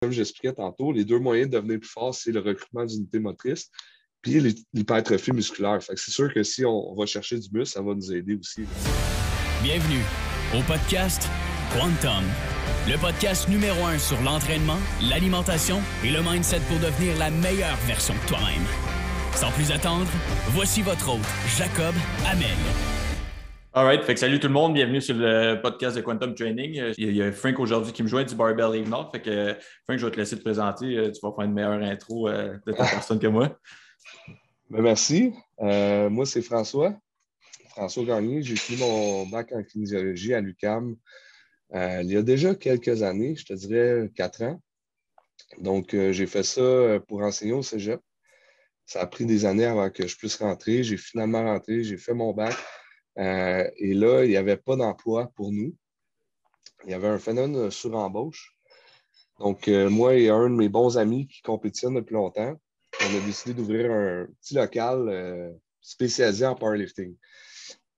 comme j'expliquais tantôt, les deux moyens de devenir plus fort, c'est le recrutement d'unités motrices puis l'hypertrophie musculaire. c'est sûr que si on, va chercher du muscle, ça va nous aider aussi. Bienvenue au podcast Quantum, le podcast numéro un sur l'entraînement, l'alimentation et le mindset pour devenir la meilleure version de toi-même. Sans plus attendre, voici votre hôte, Jacob Amel. All right. Fait que salut tout le monde. Bienvenue sur le podcast de Quantum Training. Il y a Frank aujourd'hui qui me joint du Barbell League Fait que Frank, je vais te laisser te présenter. Euh, tu vas faire une meilleure intro euh, de ta personne que moi. Ben, merci. Euh, moi, c'est François. François Gagné. J'ai fini mon bac en kinésiologie à l'UCAM il y a déjà quelques années, je te dirais quatre ans. Donc, j'ai fait ça pour enseigner au cégep. Ça a pris des années avant que je puisse rentrer. J'ai finalement rentré, j'ai fait mon bac. Euh, et là, il n'y avait pas d'emploi pour nous. Il y avait un phénomène sur embauche. Donc, euh, moi et un de mes bons amis qui compétitionnent depuis longtemps, on a décidé d'ouvrir un petit local euh, spécialisé en powerlifting.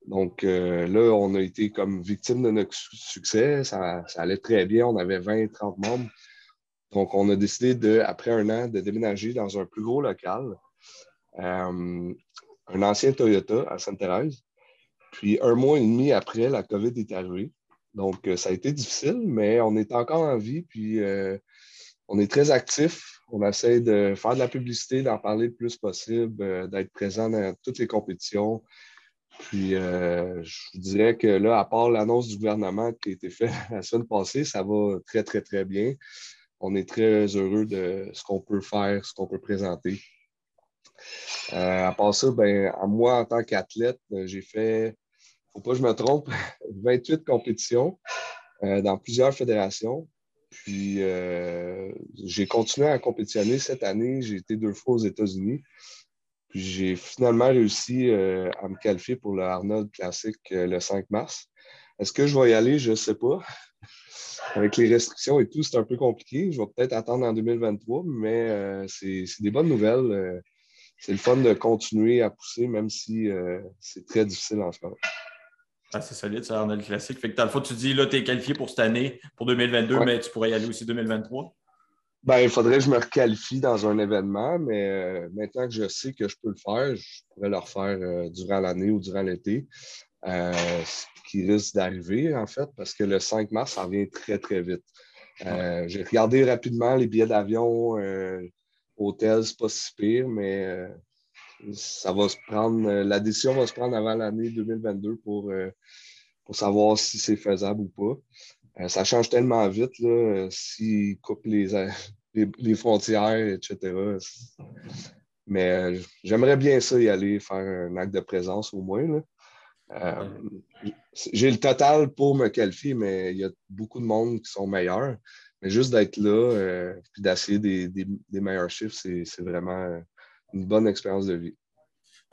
Donc là, on a été comme victime de notre succès. Ça, allait très bien. On avait 20-30 membres. Donc, on a décidé, de, après un an, de déménager dans un plus gros local, un ancien Toyota à Sainte-Thérèse. Puis un mois et demi après, la COVID est arrivée. Donc, euh, ça a été difficile, mais on est encore en vie, puis euh, on est très actif. On essaie de faire de la publicité, d'en parler le plus possible, euh, d'être présent dans toutes les compétitions. Puis, je vous dirais que là, à part l'annonce du gouvernement qui a été faite la semaine passée, ça va très, très, très bien. On est très heureux de ce qu'on peut faire, ce qu'on peut présenter. À part ça, ben, moi, en tant qu'athlète, j'ai fait faut pas que je me trompe, 28 compétitions euh, dans plusieurs fédérations. Puis euh, j'ai continué à compétitionner cette année. J'ai été deux fois aux États-Unis. Puis j'ai finalement réussi euh, à me qualifier pour le Arnold Classic le 5 mars. Est-ce que je vais y aller? Je ne sais pas. Avec les restrictions et tout, c'est un peu compliqué. Je vais peut-être attendre en 2023, mais c'est des bonnes nouvelles. C'est le fun de continuer à pousser, même si c'est très difficile en ce moment. Ah, c'est solide, ça, le classique. Fait que dans le fond, tu dis, là, tu es qualifié pour cette année, pour 2022, mais tu pourrais y aller aussi 2023? Ben, il faudrait que je me requalifie dans un événement, mais euh, maintenant que je sais que je peux le faire, je pourrais le refaire euh, durant l'année ou durant l'été. Euh, ce qui risque d'arriver, en fait, parce que le 5 mars, ça revient très, très vite. J'ai regardé rapidement les billets d'avion, hôtel, c'est pas si pire, mais ça va se prendre, euh, la décision va se prendre avant l'année 2022 pour, euh, pour savoir si c'est faisable ou pas. Euh, ça change tellement vite, s'ils coupent les, les, frontières, etc. Mais j'aimerais bien ça y aller, faire un acte de présence au moins. J'ai le total pour me qualifier, mais il y a beaucoup de monde qui sont meilleurs. Mais juste d'être là et d'essayer des, des, meilleurs chiffres, c'est vraiment une bonne expérience de vie.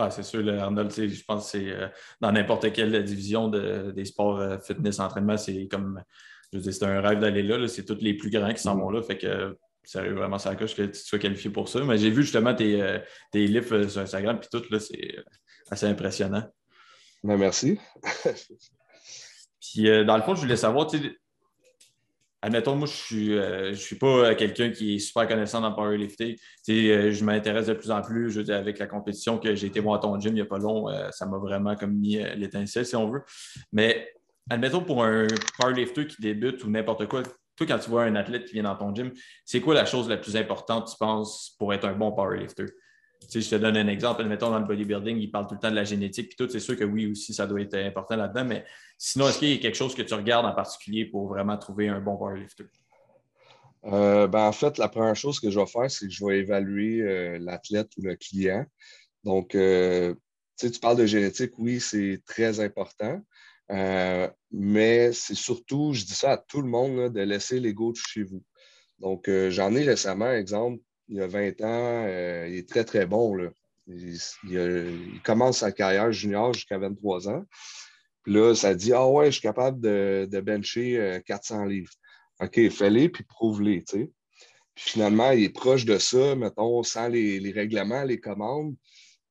Ah, c'est sûr, Arnold, je pense que c'est euh, dans n'importe quelle division des sports euh, fitness, entraînement, c'est comme, je veux c'est un rêve d'aller là, c'est tous les plus grands qui s'en mm-hmm. vont là, fait que sérieux, vraiment, ça coche que tu sois qualifié pour ça. Mais j'ai vu justement tes, euh, tes livres sur Instagram, puis tout, là, c'est assez impressionnant. Ben, merci. puis dans le fond, je voulais savoir, tu admettons, moi, je suis, euh, suis pas euh, quelqu'un qui est super connaissant dans le powerlifting. Euh, je m'intéresse de plus en plus. Je avec la compétition que j'ai été voir à ton gym il n'y a pas long, ça m'a vraiment comme mis l'étincelle, si on veut. Mais admettons, pour un powerlifter qui débute ou n'importe quoi, toi, quand tu vois un athlète qui vient dans ton gym, c'est quoi la chose la plus importante, tu penses, pour être un bon powerlifter? Je te donne un exemple. Admettons, dans le bodybuilding, il parle tout le temps de la génétique, puis tout. C'est sûr que oui, aussi, ça doit être important là-dedans. Mais sinon, est-ce qu'il y a quelque chose que tu regardes en particulier pour vraiment trouver un bon powerlifter? Euh, ben, en fait, la première chose que je vais faire, c'est que je vais évaluer euh, l'athlète ou le client. Donc, euh, tu parles de génétique, oui, c'est très important. mais c'est surtout, je dis ça à tout le monde, de laisser l'ego chez vous. Donc, j'en ai récemment, exemple, il a 20 ans, euh, il est très, très bon. Là. Il, commence sa carrière junior jusqu'à 23 ans. Puis là, ça dit Ah ouais, je suis capable de, de bencher 400 euh, livres. OK, fais-les puis prouve-les. Puis finalement, il est proche de ça, mettons, sans les, règlements, les commandes.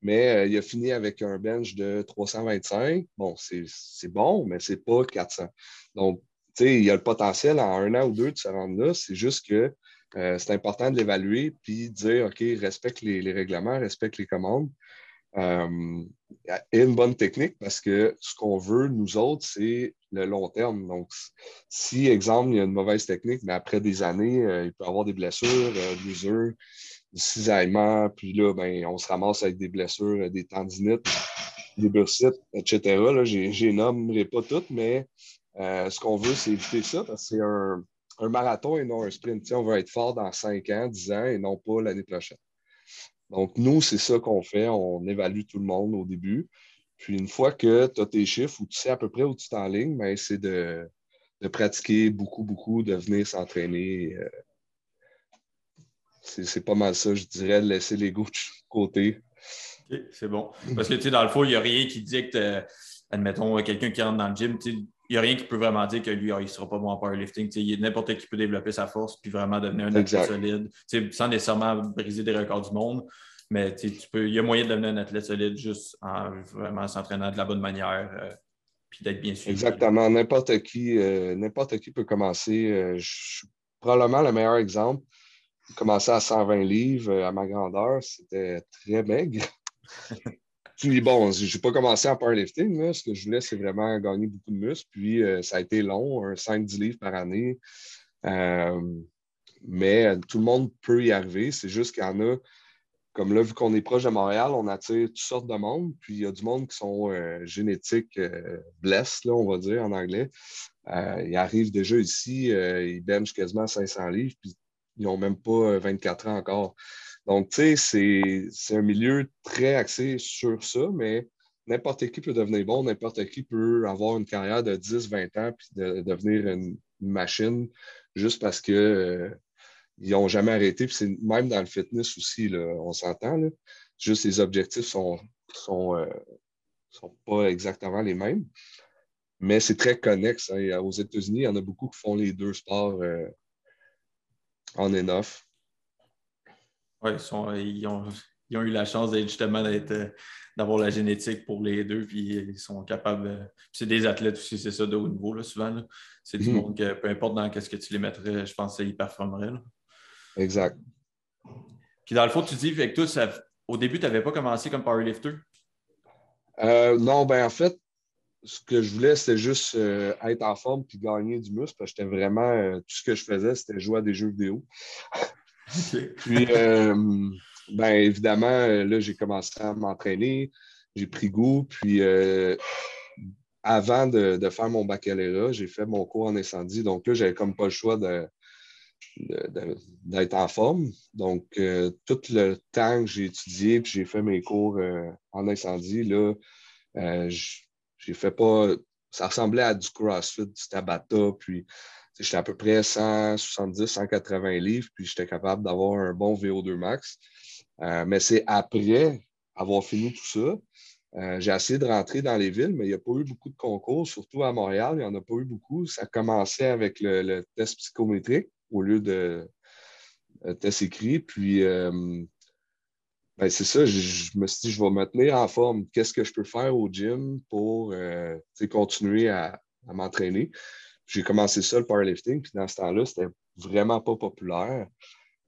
Mais euh, il a fini avec un bench de 325. Bon, c'est bon, mais c'est pas 400. Donc, tu sais, il a le potentiel en un an ou deux de se rendre là. C'est juste que c'est important de l'évaluer puis de dire OK, respecte les, règlements, respecte les commandes. et une bonne technique parce que ce qu'on veut, nous autres, c'est le long terme. Donc, si, exemple, il y a une mauvaise technique, mais après des années, il peut y avoir des blessures, des usures, du cisaillement, puis là, ben, on se ramasse avec des blessures, des tendinites, des bursites, etc. Là, j'ai nommerai pas toutes, mais euh, ce qu'on veut, c'est éviter ça parce que c'est un, marathon et non un sprint. on veut être fort dans 5 ans, 10 ans et non pas l'année prochaine. Donc, nous, c'est ça qu'on fait. On évalue tout le monde au début. Puis, une fois que tu as tes chiffres ou tu sais à peu près où tu t'enlignes, ben, c'est de, de, pratiquer beaucoup, beaucoup, de venir s'entraîner. Euh, c'est pas mal ça, je dirais, de laisser l'ego de côté. C'est bon. Parce que, tu sais, dans le fond, il n'y a rien qui dit que, admettons, quelqu'un qui rentre dans le gym, il n'y a rien qui peut vraiment dire que lui, ah, il ne sera pas bon en powerlifting. N'importe qui peut développer sa force puis vraiment devenir un athlète solide, sans nécessairement briser des records du monde. Mais tu peux, il y a moyen de devenir un athlète solide juste en vraiment s'entraînant de la bonne manière euh, puis d'être bien suivi. Exactement. N'importe qui, euh, n'importe qui peut commencer. Euh, je suis probablement le meilleur exemple commencé à 120 livres à ma grandeur, c'était très maigre. Puis bon, je n'ai pas commencé en powerlifting. Ce que je voulais, c'est vraiment gagner beaucoup de muscles. Puis euh, ça a été long, 5-10 livres par année. Euh, mais tout le monde peut y arriver. C'est juste qu'il y en a, comme là, vu qu'on est proche de Montréal, on attire toutes sortes de monde. Puis il y a du monde qui sont génétiques blessés, là, on va dire en anglais. ils arrivent déjà ici, ils benchent quasiment 500 livres. Puis ils n'ont même pas 24 euh, ans encore. Donc, tu sais, c'est un milieu très axé sur ça, mais n'importe qui peut devenir bon, n'importe qui peut avoir une carrière de 10-20 ans puis de, devenir une, machine juste parce qu'ils euh, n'ont jamais arrêté. Puis c'est même dans le fitness aussi, là, on s'entend. Juste les objectifs sont, sont, euh, sont pas exactement les mêmes. Mais c'est très connexe. Hein. Aux États-Unis, il y en a beaucoup qui font les deux sports on enough. Oui, ils, ont, eu la chance justement euh, d'avoir la génétique pour les deux, puis ils sont capables. c'est des athlètes aussi, c'est ça, de haut niveau, là, souvent. C'est du mhm. monde que peu importe dans qu'est-ce que tu les mettrais, je pense qu'ils performeraient. Exact. Puis dans le fond, tu dis que toi, au début, tu n'avais pas commencé comme powerlifter? Euh, non, ben en fait, ce que je voulais, c'était juste euh, être en forme puis gagner du muscle parce que j'étais vraiment. Euh, tout ce que je faisais, c'était jouer à des jeux vidéo. puis, euh, ben, évidemment, là, j'ai commencé à m'entraîner, j'ai pris goût. Puis, avant de, faire mon baccalauréat, j'ai fait mon cours en incendie. Donc là, j'avais comme pas le choix d'être en forme. Donc, tout le temps que j'ai étudié puis j'ai fait mes cours en incendie, là, j'ai fait pas. Ça ressemblait à du CrossFit, du Tabata, puis j'étais à peu près 170, 180 livres, puis j'étais capable d'avoir un bon VO2 max. Euh, mais c'est après avoir fini tout ça, euh, j'ai essayé de rentrer dans les villes, mais il n'y a pas eu beaucoup de concours, surtout à Montréal, il n'y en a pas eu beaucoup. Ça commençait avec le, test psychométrique au lieu de test écrit. Puis euh, ben, c'est ça, je, me suis dit, je vais me tenir en forme. Qu'est-ce que je peux faire au gym pour euh, continuer à, m'entraîner? J'ai commencé ça, le powerlifting, puis dans ce temps-là, c'était vraiment pas populaire.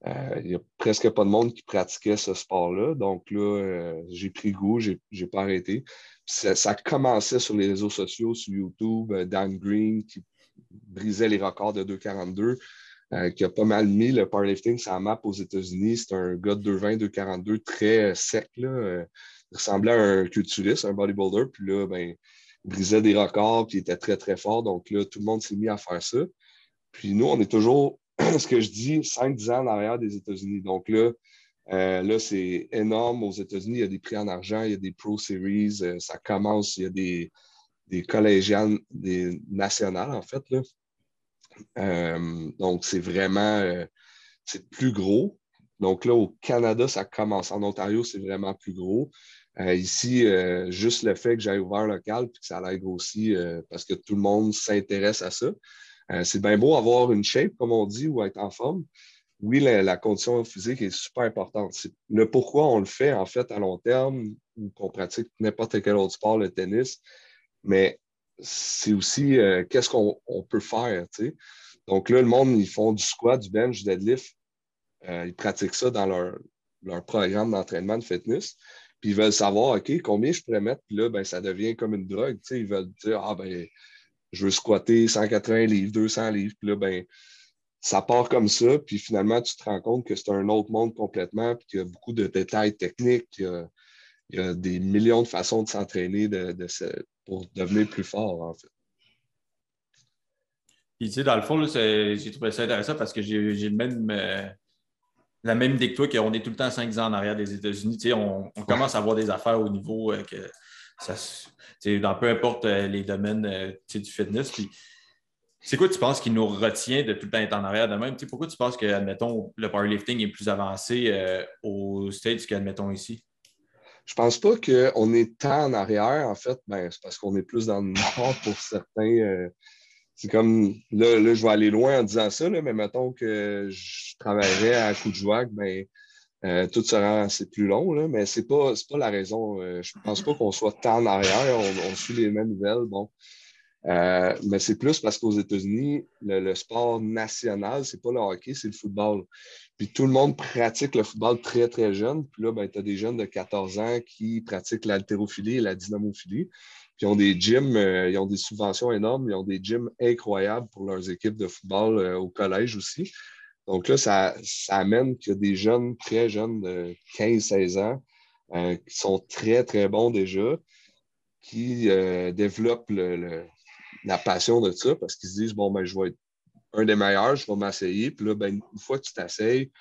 Euh, il n'y a presque pas de monde qui pratiquait ce sport-là. Donc là, euh, j'ai pris goût, j'ai n'ai pas arrêté. Ça, ça, commençait sur les réseaux sociaux, sur YouTube, Dan Green qui brisait les records de 2,42. Euh, qui a pas mal mis le powerlifting sur la map aux États-Unis. C'est un gars de 220, 242, très sec. Là. Euh, il ressemblait à un culturiste, un bodybuilder. Puis là, ben, brisait des records, puis il était très, très fort. Donc là, tout le monde s'est mis à faire ça. Puis nous, on est toujours, ce que je dis, 5-10 ans en arrière des États-Unis. Donc là, euh, là, c'est énorme aux États-Unis. Il y a des prix en argent, il y a des Pro Series, ça commence, il y a des, des collégiales, des nationales, en fait. Là. Euh, donc, c'est vraiment euh, c'est plus gros. Donc là, au Canada, ça commence. En Ontario, c'est vraiment plus gros. Euh, ici, juste le fait que j'ai ouvert local et que ça l'aide aussi parce que tout le monde s'intéresse à ça. c'est bien beau avoir une shape, comme on dit, ou être en forme. Oui, la, condition physique est super importante. Le pourquoi on le fait, en fait, à long terme, ou qu'on pratique n'importe quel autre sport, le tennis, mais c'est aussi euh, qu'est-ce qu'on peut faire. Donc là, le monde, ils font du squat, du bench, du deadlift euh, ils pratiquent ça dans leur, leur programme d'entraînement de fitness. Puis ils veulent savoir, OK, combien je pourrais mettre, puis là, ben, ça devient comme une drogue. Ils veulent dire, ah ben, je veux squatter 180 livres, 200 livres, puis là, ben, ça part comme ça, puis finalement, tu te rends compte que c'est un autre monde complètement, puis qu'il y a beaucoup de détails techniques, il y a, des millions de façons de s'entraîner pour devenir plus fort, en fait. Puis, tu sais, dans le fond, j'ai trouvé ça intéressant parce que j'ai le même, euh, la même idée que toi, qu'on est tout le temps 5 ans en arrière des États-Unis. Tu sais, on, commence à avoir des affaires au niveau euh, que ça, dans peu importe euh, les domaines du fitness. Puis, c'est quoi tu penses qui nous retient de tout le temps être en arrière de même? pourquoi tu penses que, admettons, le powerlifting est plus avancé euh, aux States qu'admettons ici? Je pense pas qu'on est tant en arrière, en fait, ben, c'est parce qu'on est plus dans le nord pour certains. Euh, c'est comme là, là, je vais aller loin en disant ça, mais mettons que je travaillerais à Coudjouac, ben, euh, tout sera assez plus long, mais ce n'est pas, pas la raison. je ne pense pas qu'on soit tant en arrière. On, on, suit les mêmes nouvelles. Bon, euh, mais c'est plus parce qu'aux États-Unis, le, sport national, c'est pas le hockey, c'est le football. Puis tout le monde pratique le football très, très jeune. Puis là, ben, tu as des jeunes de 14 ans qui pratiquent l'haltérophilie et la dynamophilie. Ils ont des gyms, euh, ils ont des subventions énormes, ils ont des gyms incroyables pour leurs équipes de football euh, au collège aussi. Donc là, ça, amène a des jeunes, très jeunes de 15-16 ans, qui sont très, très bons déjà, qui développent la passion de ça parce qu'ils se disent bon, ben, je vais être un des meilleurs, je vais m'asseyer. Puis là, ben, une fois que tu t'asseyes,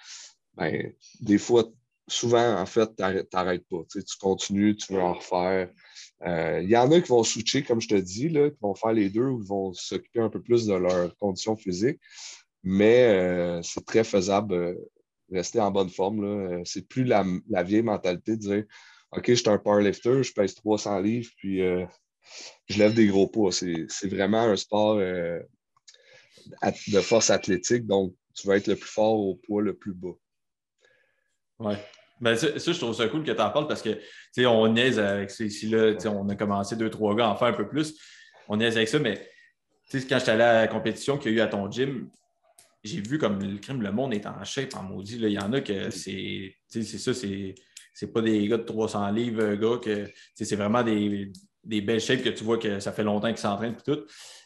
ben, des fois, souvent, en fait, tu n'arrêtes pas. Tu, continues, tu veux en refaire. Euh, il y en a qui vont switcher, comme je te dis, là, qui vont faire les deux ou qui vont s'occuper un peu plus de leurs conditions physiques. Mais euh, c'est très faisable de rester en bonne forme. C'est plus la, vieille mentalité de dire OK, je suis un powerlifter, je pèse 300 livres, puis euh, je lève des gros poids. C'est vraiment un sport euh, de force athlétique, donc tu vas être le plus fort au poids le plus bas. Oui. Ben, ça, je trouve ça cool que tu en parles parce que on niaise avec ça ici-là. On a commencé deux, trois gars à en faire un peu plus. On niaise avec ça, mais quand j'étais allé à la compétition qu'il y a eu à ton gym, j'ai vu comme le crime, le monde est en shape en maudit. Il y en a que c'est ça, c'est pas des gars de 300 livres, gars, que c'est vraiment des, des belles shapes que tu vois que ça fait longtemps qu'ils s'entraînent et tout.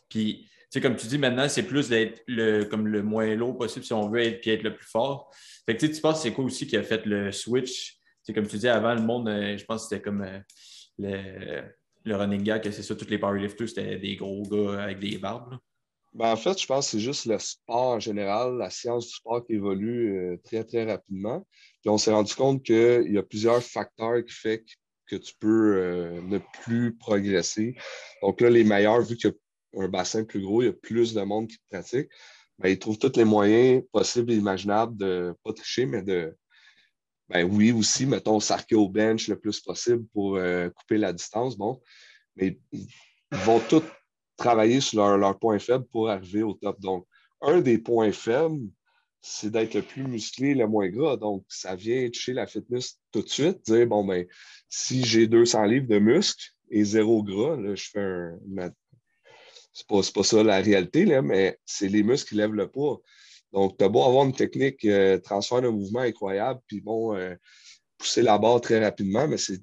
Puis, tu sais, comme tu dis, maintenant, c'est plus d'être le, comme le moins lourd possible si on veut être, puis être le plus fort. Tu penses c'est quoi aussi qui a fait le switch? C'est comme tu dis, avant, le monde, euh, je pense que c'était comme euh, le, le, running gag, que c'est ça, tous les powerlifters, c'était des gros gars avec des barbes. Ben, en fait, je pense que c'est juste le sport en général, la science du sport qui évolue euh, très, très rapidement. Puis on s'est rendu compte qu'il y a plusieurs facteurs qui font que tu peux ne plus progresser. Donc là, les meilleurs, vu qu'il y a un bassin plus gros, il y a plus de monde qui pratique, ben, ils trouvent tous les moyens possibles et imaginables de pas tricher, mais de, ben oui, aussi, mettons, s'arquer au bench le plus possible pour euh, couper la distance. Bon, mais ils vont tous travailler sur leur, leur point faible pour arriver au top. Donc, un des points faibles, c'est d'être le plus musclé, le moins gras. Donc, ça vient toucher la fitness tout de suite, dire, bon, ben, si j'ai 200 livres de muscles et zéro gras, je fais un. C'est pas, pas ça la réalité, là, mais c'est les muscles qui lèvent le poids. Donc, tu as beau avoir une technique euh, transfert de mouvement incroyable, puis bon, euh, pousser la barre très rapidement, mais c'est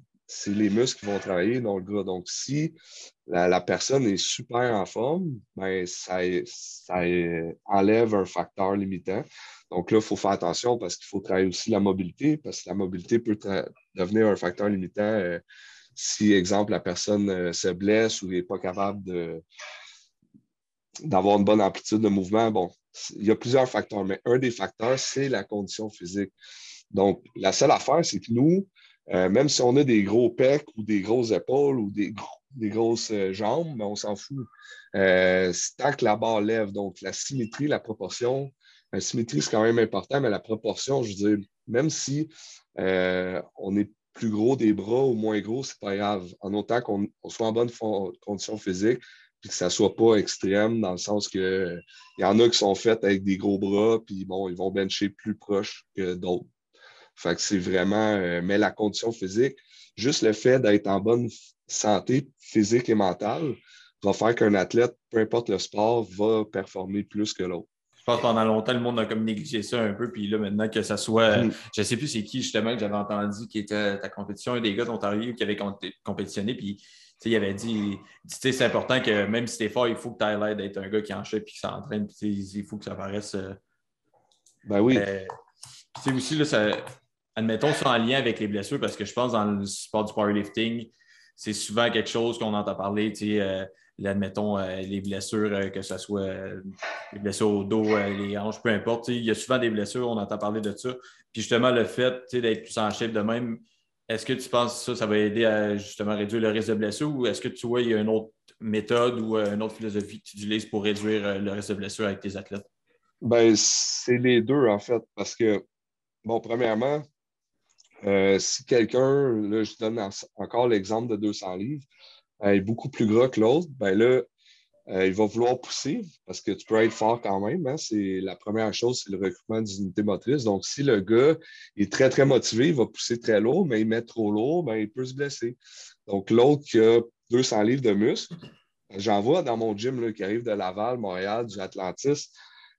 les muscles qui vont travailler dans le gras. Donc, si la, personne est super en forme, ben, ça, ça enlève un facteur limitant. Donc là, il faut faire attention parce qu'il faut travailler aussi la mobilité, parce que la mobilité peut devenir un facteur limitant euh, si, exemple, la personne euh, se blesse ou n'est pas capable d'avoir une bonne amplitude de mouvement. Bon, il y a plusieurs facteurs, mais un des facteurs, c'est la condition physique. Donc, la seule affaire, c'est que nous, euh, même si on a des gros pecs ou des grosses épaules ou des, grosses euh, jambes, mais on s'en fout. Euh, tant que la barre lève, donc la symétrie, la proportion, la symétrie, c'est quand même important, mais la proportion, je veux dire, même si on est plus gros des bras ou moins gros, c'est pas grave. En autant qu'on soit en bonne condition physique, puis que ça soit pas extrême, dans le sens que il y en a qui sont faits avec des gros bras, puis bon, ils vont bencher plus proche que d'autres. Fait que c'est vraiment, euh, mais la condition physique, juste le fait d'être en bonne santé physique et mentale va faire qu'un athlète, peu importe le sport, va performer plus que l'autre. je pense que pendant longtemps, le monde a comme négligé ça un peu. Puis là, maintenant que ça soit. Mm. Je ne sais plus c'est qui justement que j'avais entendu qui était ta compétition, un des gars d'Ontario qui avait compétitionné. Puis il avait dit, c'est important que même si tu es fort, il faut que tu aies l'air d'être un gars qui enchaîne et qui s'entraîne. Il faut que ça paraisse. Euh, ben oui. Euh, aussi, là, ça, admettons ça en lien avec les blessures, parce que je pense dans le sport du powerlifting, c'est souvent quelque chose qu'on entend parler. Euh, admettons, euh, les blessures, que ce soit les blessures au dos, les hanches, peu importe. Il y a souvent des blessures, on entend parler de ça. Puis justement, le fait d'être plus en shape de même, est-ce que tu penses que ça, ça va aider à justement réduire le risque de blessure? Ou est-ce que tu vois, il y a une autre méthode ou une autre philosophie que tu utilises pour réduire le risque de blessure avec tes athlètes? Ben, c'est les deux, en fait, parce que, bon, premièrement, si quelqu'un, là, je donne encore l'exemple de 200 livres, est beaucoup plus gras que l'autre, ben là, euh, il va vouloir pousser parce que tu peux être fort quand même. Hein. C'est la première chose, c'est le recrutement d'unité motrice. Donc, si le gars est très, très motivé, il va pousser très lourd, mais il met trop lourd, ben, il peut se blesser. Donc, l'autre qui a 200 livres de muscles, j'en vois dans mon gym qui arrive de Laval, Montréal, du Atlantis,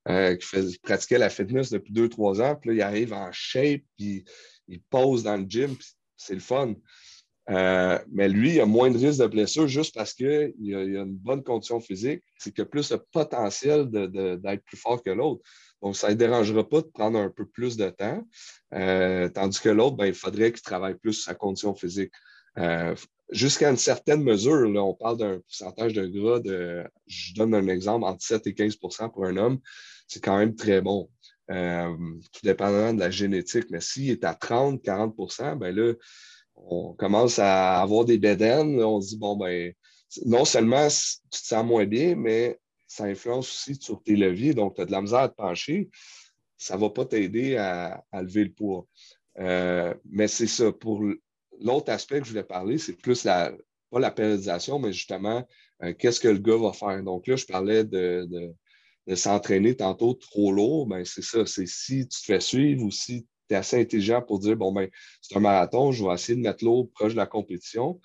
euh, qui, pratiquait la fitness depuis 2-3 ans, puis là, il arrive en shape, puis il pose dans le gym, c'est le fun. Euh, mais lui, il a moins de risque de blessure juste parce qu'il a, a, une bonne condition physique. C'est qu'il a plus le potentiel d'être plus fort que l'autre. Donc, ça ne dérangera pas de prendre un peu plus de temps. Euh, tandis que l'autre, ben, il faudrait qu'il travaille plus sa condition physique. Euh, jusqu'à une certaine mesure, là, on parle d'un pourcentage de gras de, je donne un exemple, entre 7 et 15% pour un homme. C'est quand même très bon. tout dépendant de la génétique. Mais s'il est à 30, 40% ben là, on commence à avoir des bédaines. On se dit, bon, ben, non seulement tu te sens moins bien, mais ça influence aussi sur tes leviers. Donc, tu as de la misère à te pencher. Ça ne va pas t'aider à, lever le poids. Euh, mais c'est ça. Pour l'autre aspect que je voulais parler, c'est plus la, pas la périodisation, mais justement, euh, qu'est-ce que le gars va faire? Donc là, je parlais de, s'entraîner tantôt trop lourd. Ben, c'est ça. C'est si tu te fais suivre ou si tu es assez intelligent pour dire bon, ben, c'est un marathon, je vais essayer de mettre l'eau proche de la compétition.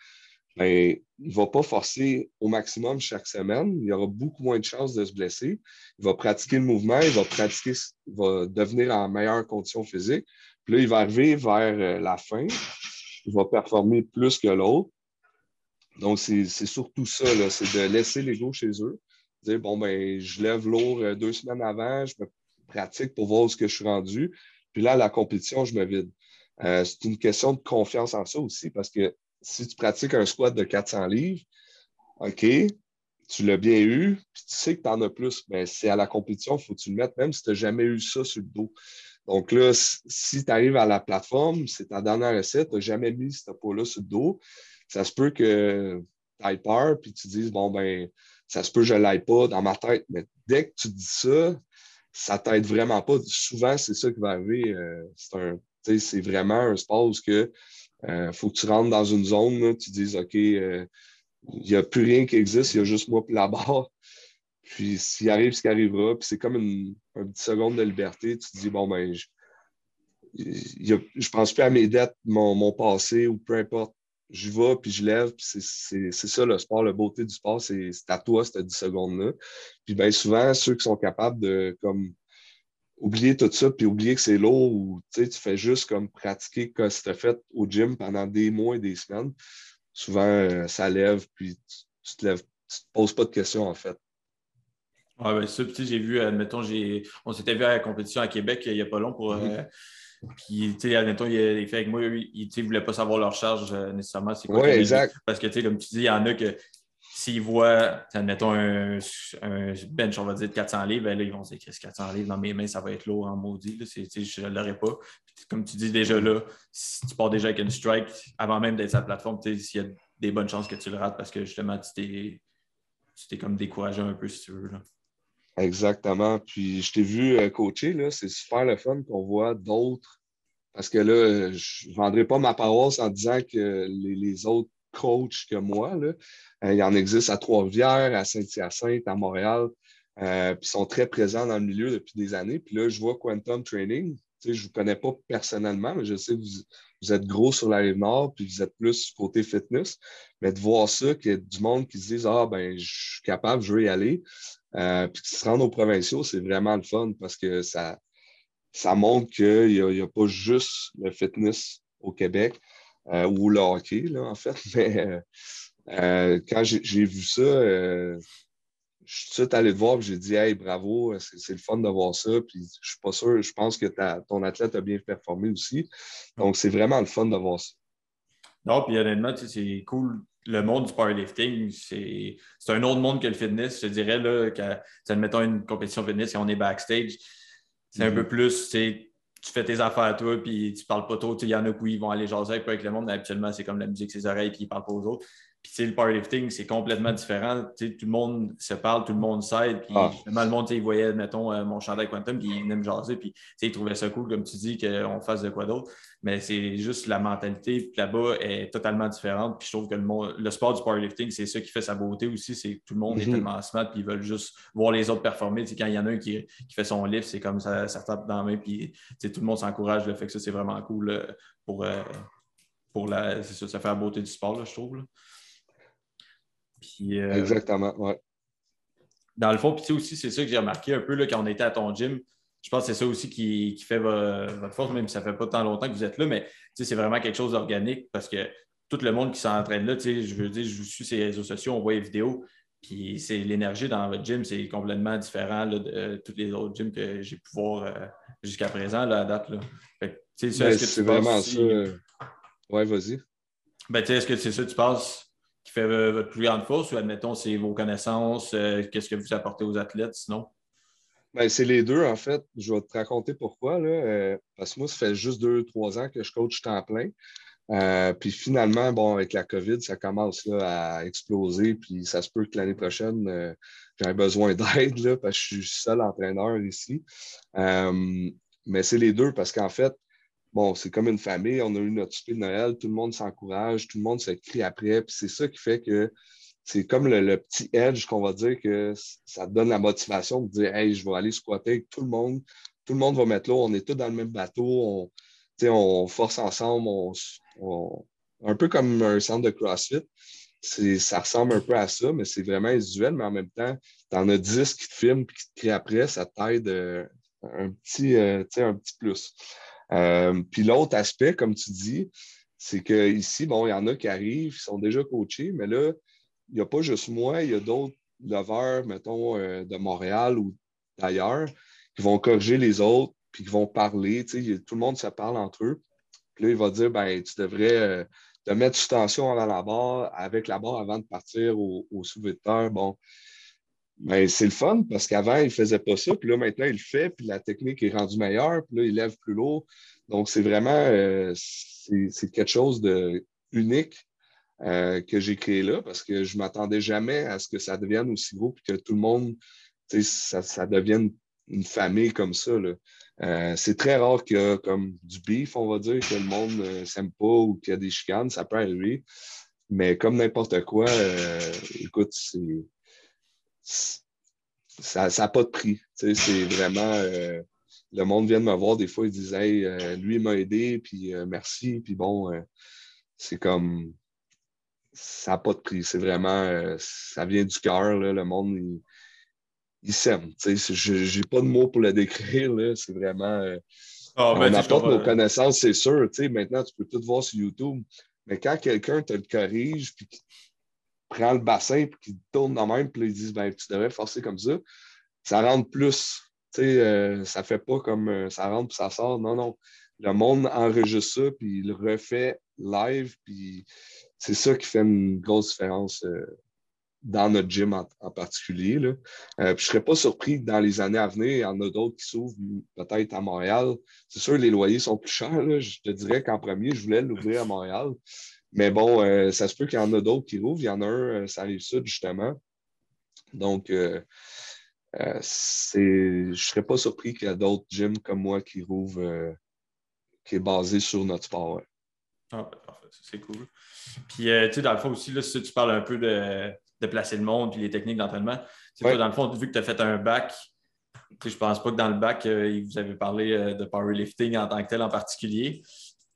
Ben, il ne va pas forcer au maximum chaque semaine. Il aura beaucoup moins de chances de se blesser. Il va pratiquer le mouvement, il va pratiquer, il va devenir en meilleure condition physique. Puis là, il va arriver vers euh, la fin. Il va performer plus que l'autre. Donc, c'est surtout ça, c'est de laisser l'ego chez eux. Dire, bon, ben, je lève lourd euh, deux semaines avant, je me pratique pour voir où ce que je suis rendu. Puis là, la compétition, je me vide. Euh, c'est une question de confiance en ça aussi, parce que si tu pratiques un squat de 400 livres, OK, tu l'as bien eu, puis tu sais que tu en as plus, mais c'est à la compétition, il faut que tu le mettes, même si tu n'as jamais eu ça sur le dos. Donc là, si tu arrives à la plateforme, c'est ta dernière recette, tu n'as jamais mis ce poids-là sur le dos, ça se peut que tu ailles peur, puis tu dises, bon, ben, ça se peut que je ne l'aille pas dans ma tête. Mais dès que tu dis ça, ça t'aide vraiment pas. Souvent, c'est ça qui va arriver. Euh, c'est vraiment un sport où il euh, faut que tu rentres dans une zone, tu dises OK, euh, il n'y a plus rien qui existe, il y a juste moi et la barre. Puis s'il arrive ce qui arrivera, puis c'est comme une, petite seconde de liberté, tu te dis bon ben je, ne pense plus à mes dettes, mon passé ou peu importe je vais, puis je lève, puis c'est ça le sport, la beauté du sport, c'est à toi cette 10 secondes-là. Puis bien souvent, ceux qui sont capables de comme oublier tout ça, puis oublier que c'est lourd, ou tu fais juste comme pratiquer comme tu as fait au gym pendant des mois et des semaines, souvent euh, ça lève, puis tu, te lèves, tu te poses pas de questions en fait. Oui, bien ça, j'ai vu, admettons, on s'était vu à la compétition à Québec il n'y a pas long pour. Mm-hmm. Euh, puis, tu sais, admettons, il, il, fait avec moi, il ne voulait pas savoir leur charge euh, nécessairement. C'est quoi? Oui, exact. Parce que, tu sais, comme tu dis, il y en a que s'ils voient, admettons, un, un, bench, on va dire, de 400 livres, ben là, ils vont se dire, qu'est-ce 400 livres dans mes mains, ça va être lourd en maudit. je ne l'aurais pas. comme tu dis déjà là, si tu pars déjà avec une strike, avant même d'être sur la plateforme, s'il y a des bonnes chances que tu le rates parce que justement, tu t'es comme découragé un peu, si tu veux. Là. Exactement. Puis je t'ai vu euh, coacher, là, c'est super le fun qu'on voit d'autres. Parce que là, je ne vendrai pas ma paroisse en disant que les, autres coachs que moi, euh, il y en existe à Trois-Rivières, à Saint-Hyacinthe, à Montréal. Euh, puis sont très présents dans le milieu depuis des années. Puis là, je vois Quantum Training, je ne vous connais pas personnellement, mais je sais que vous, êtes gros sur la rive nord, puis vous êtes plus côté fitness. Mais de voir ça, qu'il y a du monde qui se dise Ah, ben, je suis capable, je veux y aller, euh, puis qui se rendent aux provinciaux, c'est vraiment le fun parce que ça, ça montre qu'il n'y a, pas juste le fitness au Québec euh, ou le hockey, là, en fait. Mais euh, quand j'ai vu ça, je suis tout allé te voir et j'ai dit Hey, bravo, c'est le fun de voir ça. Puis je suis pas sûr, je pense que ton athlète a bien performé aussi. Donc, c'est vraiment le fun de voir ça. Non, puis honnêtement, c'est cool. Le monde du powerlifting, c'est un autre monde que le fitness. Je dirais, là, quand, admettons une compétition fitness et on est backstage, c'est un mm-hmm. peu plus, tu fais tes affaires à toi, puis tu parles pas trop. Il y en a qui vont aller jaser avec le monde, mais habituellement, c'est comme la musique, ses oreilles, puis ils parlent pas aux autres. Puis, le powerlifting, c'est complètement différent. tout le monde se parle, tout le monde s'aide. Puis, ah. le monde, il voyait, mettons, euh, mon chandail Quantum, puis il venait me jaser. Puis, il trouvait ça cool, comme tu dis, qu'on fasse de quoi d'autre. Mais c'est juste la mentalité là-bas est totalement différente. Puis, je trouve que le, le sport du powerlifting, c'est ça qui fait sa beauté aussi. C'est que tout le monde est mhm. tellement smart, puis ils veulent juste voir les autres performer. quand il y en a un qui, fait son lift, c'est comme ça, ça tape dans la main, puis tout le monde s'encourage. Le fait que ça, c'est vraiment cool euh, pour, euh, pour la, ça, ça fait la beauté du sport, je trouve. Euh, Exactement, ouais. Dans le fond, puis aussi, c'est ça que j'ai remarqué un peu là, quand on était à ton gym. Je pense que c'est ça aussi qui, fait votre force, même si ça ne fait pas tant longtemps que vous êtes là, mais c'est vraiment quelque chose d'organique parce que tout le monde qui s'entraîne là, je veux dire, je vous suis sur les réseaux sociaux, on voit les vidéos, puis c'est l'énergie dans votre gym, c'est complètement différent de euh, tous les autres gyms que j'ai pu voir euh, jusqu'à présent, là, à date. Là. c'est vraiment ça. Ouais, vas-y. Ben, est-ce que c'est ça que tu penses qui fait euh, votre plus grande force ou admettons, c'est vos connaissances, euh, qu'est-ce que vous apportez aux athlètes sinon? Ben, c'est les deux, en fait. Je vais te raconter pourquoi. Là. Euh, parce que moi, ça fait juste deux, trois ans que je coach temps plein. puis finalement, bon, avec la COVID, ça commence là, à exploser. Puis ça se peut que l'année prochaine, j'ai besoin d'aide parce que je suis seul entraîneur ici. mais c'est les deux parce qu'en fait, bon, c'est comme une famille, on a eu notre souper de Noël, tout le monde s'encourage, tout le monde se crie après, puis c'est ça qui fait que c'est comme le, petit edge qu'on va dire que ça donne la motivation de dire Hey, je vais aller squatter avec tout le monde, tout le monde va mettre l'eau, on est tous dans le même bateau, on, on force ensemble, un peu comme un centre de CrossFit. Ça ressemble un peu à ça, mais c'est vraiment visuel, mais en même temps, tu en as 10 qui te filment et qui te crient après, ça t'aide euh, un, euh, un petit plus. Euh, puis l'autre aspect, comme tu dis, c'est qu'ici, bon, il y en a qui arrivent, ils sont déjà coachés, mais là, il n'y a pas juste moi, il y a d'autres lovers, mettons, euh, de Montréal ou d'ailleurs, qui vont corriger les autres, puis qui vont parler. Tout le monde se parle entre eux. Puis là, il va dire ben, tu devrais euh, te mettre sous tension à la barre, avec la barre avant de partir au, au mais c'est le fun parce qu'avant, il ne faisait pas ça. Puis là, maintenant, il le fait. Puis la technique est rendue meilleure. Puis là, il lève plus lourd. Donc, c'est vraiment euh, c'est quelque chose de unique euh, que j'ai créé là parce que je ne m'attendais jamais à ce que ça devienne aussi gros et que tout le monde, ça, ça devienne une famille comme ça. Euh, c'est très rare qu'il y a comme du beef, on va dire, que le monde ne s'aime pas ou qu'il y a des chicanes. Ça peut arriver. Mais comme n'importe quoi, écoute, c'est ça n'a pas de prix. C'est vraiment. Euh, le monde vient de me voir, des fois, ils disent Hey, euh, lui, il m'a aidé, puis euh, merci. Puis bon, c'est comme. Ça n'a pas de prix. C'est vraiment. ça vient du cœur. Le monde, il, il s'aime. Je n'ai pas de mots pour le décrire. C'est vraiment. Ah, on apporte nos connaissances, c'est sûr. Maintenant, tu peux tout voir sur YouTube. Mais quand quelqu'un te le corrige, puis prend le bassin et qui tourne dans même, puis ils disent ben, tu devrais forcer comme ça, ça rentre plus. Tu sais, euh, ça fait pas comme euh, ça rentre puis ça sort. Non, non. Le monde enregistre ça, puis il refait live, puis c'est ça qui fait une grosse différence euh, dans notre gym en, particulier. Là. je ne serais pas surpris que dans les années à venir, il y en a d'autres qui s'ouvrent peut-être à Montréal. C'est sûr, les loyers sont plus chers. Je te dirais qu'en premier, je voulais l'ouvrir à Montréal. Mais bon, euh, ça se peut qu'il y en a d'autres qui rouvrent. Il y en a un, euh, ça arrive sud, justement. Donc, euh, je ne serais pas surpris qu'il y a d'autres gyms comme moi qui rouvrent, qui est basé sur notre sport. Ah, parfait, c'est cool. Puis, tu sais, dans le fond aussi, là, si tu parles un peu de, de placer le monde et les techniques d'entraînement, c'est dans le fond, vu que tu as fait un bac je pense pas que dans le bac, vous avez parlé de powerlifting en tant que tel en particulier.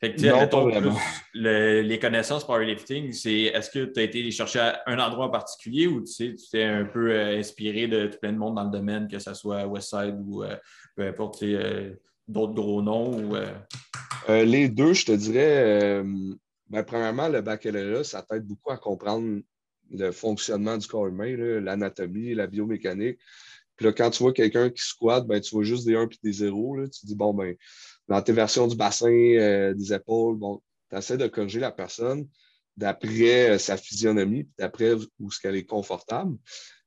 Fait que, non, les connaissances powerlifting, c'est est-ce que tu as été chercher à un endroit en particulier ou tu sais, tu t'es un peu inspiré de tout plein de monde dans le domaine, que ce soit Westside ou peu importe, d'autres gros noms? Ou, les deux, je te dirais, ben, premièrement, le baccalauréat, ça t'aide beaucoup à comprendre le fonctionnement du corps humain, l'anatomie, la biomécanique. Puis là, quand tu vois quelqu'un qui squatte, ben, tu vois juste des 1 et des 0. Là, tu dis, bon, ben, dans tes versions du bassin, euh, des épaules, bon, tu essaies de corriger la personne d'après euh, sa physionomie, d'après où ce qu'elle est confortable.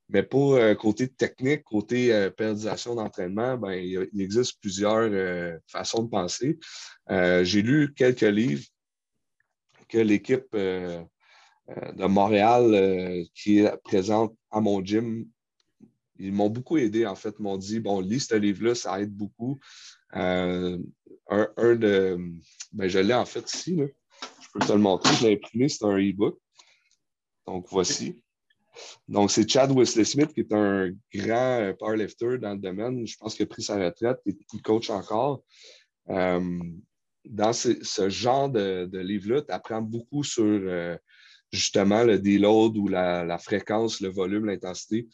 Mais pour euh, côté technique, côté périodisation d'entraînement, ben, il, existe plusieurs façons de penser. J'ai lu quelques livres que l'équipe euh, euh, de Montréal euh, qui est présente à mon gym, ils m'ont beaucoup aidé, en fait. M'ont dit, bon, lis ce livre-là, ça aide beaucoup. Un, de. Ben, je l'ai en fait ici. Là. Je peux te le montrer. Je l'ai imprimé, c'est un e-book. Donc, voici. Donc, c'est Chad Wesley Smith, qui est un grand powerlifter dans le domaine. Je pense qu'il a pris sa retraite et il coach encore dans ce, genre de, livre-là, tu apprends beaucoup sur euh, justement le deload ou la, fréquence, le volume, l'intensité.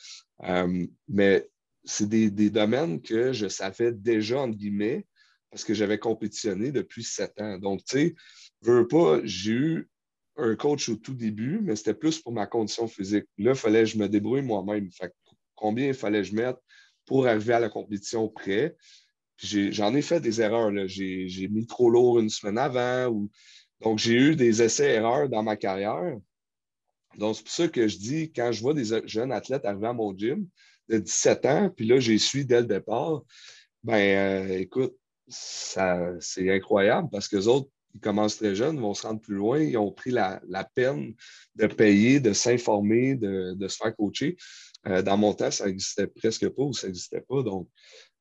Euh, mais c'est des, domaines que je savais déjà, entre guillemets, parce que j'avais compétitionné depuis sept ans. Donc, tu sais, veux pas, j'ai eu un coach au tout début, mais c'était plus pour ma condition physique. Là, il fallait que je me débrouille moi-même. combien il fallait que je mette pour arriver à la compétition près? J'en ai, fait des erreurs. J'ai mis trop lourd une semaine avant. Donc, j'ai eu des essais-erreurs dans ma carrière. Donc, c'est pour ça que je dis, quand je vois des jeunes athlètes arriver à mon gym de 17 ans, puis là, j'y suis dès le départ, ben euh, écoute, c'est incroyable parce que les autres, ils commencent très jeunes, vont se rendre plus loin, ils ont pris la, peine de payer, de s'informer, de, se faire coacher. Euh, dans mon temps, ça n'existait presque pas ou ça n'existait pas. Donc,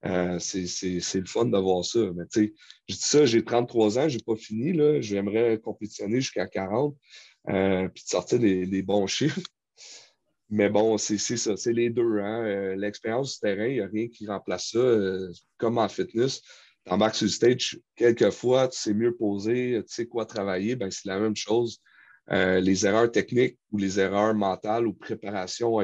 euh, c'est le fun d'avoir ça. Mais tu sais, je dis ça, j'ai 33 ans, je n'ai pas fini. J'aimerais compétitionner jusqu'à 40 euh, puis de sortir des, bons chiffres. Mais bon, c'est ça, c'est les deux. Hein. Euh, l'expérience du terrain, il n'y a rien qui remplace ça. comme en fitness, en max stage, quelquefois, tu sais mieux poser, tu sais quoi travailler, ben, c'est la même chose. les erreurs techniques ou les erreurs mentales ou préparation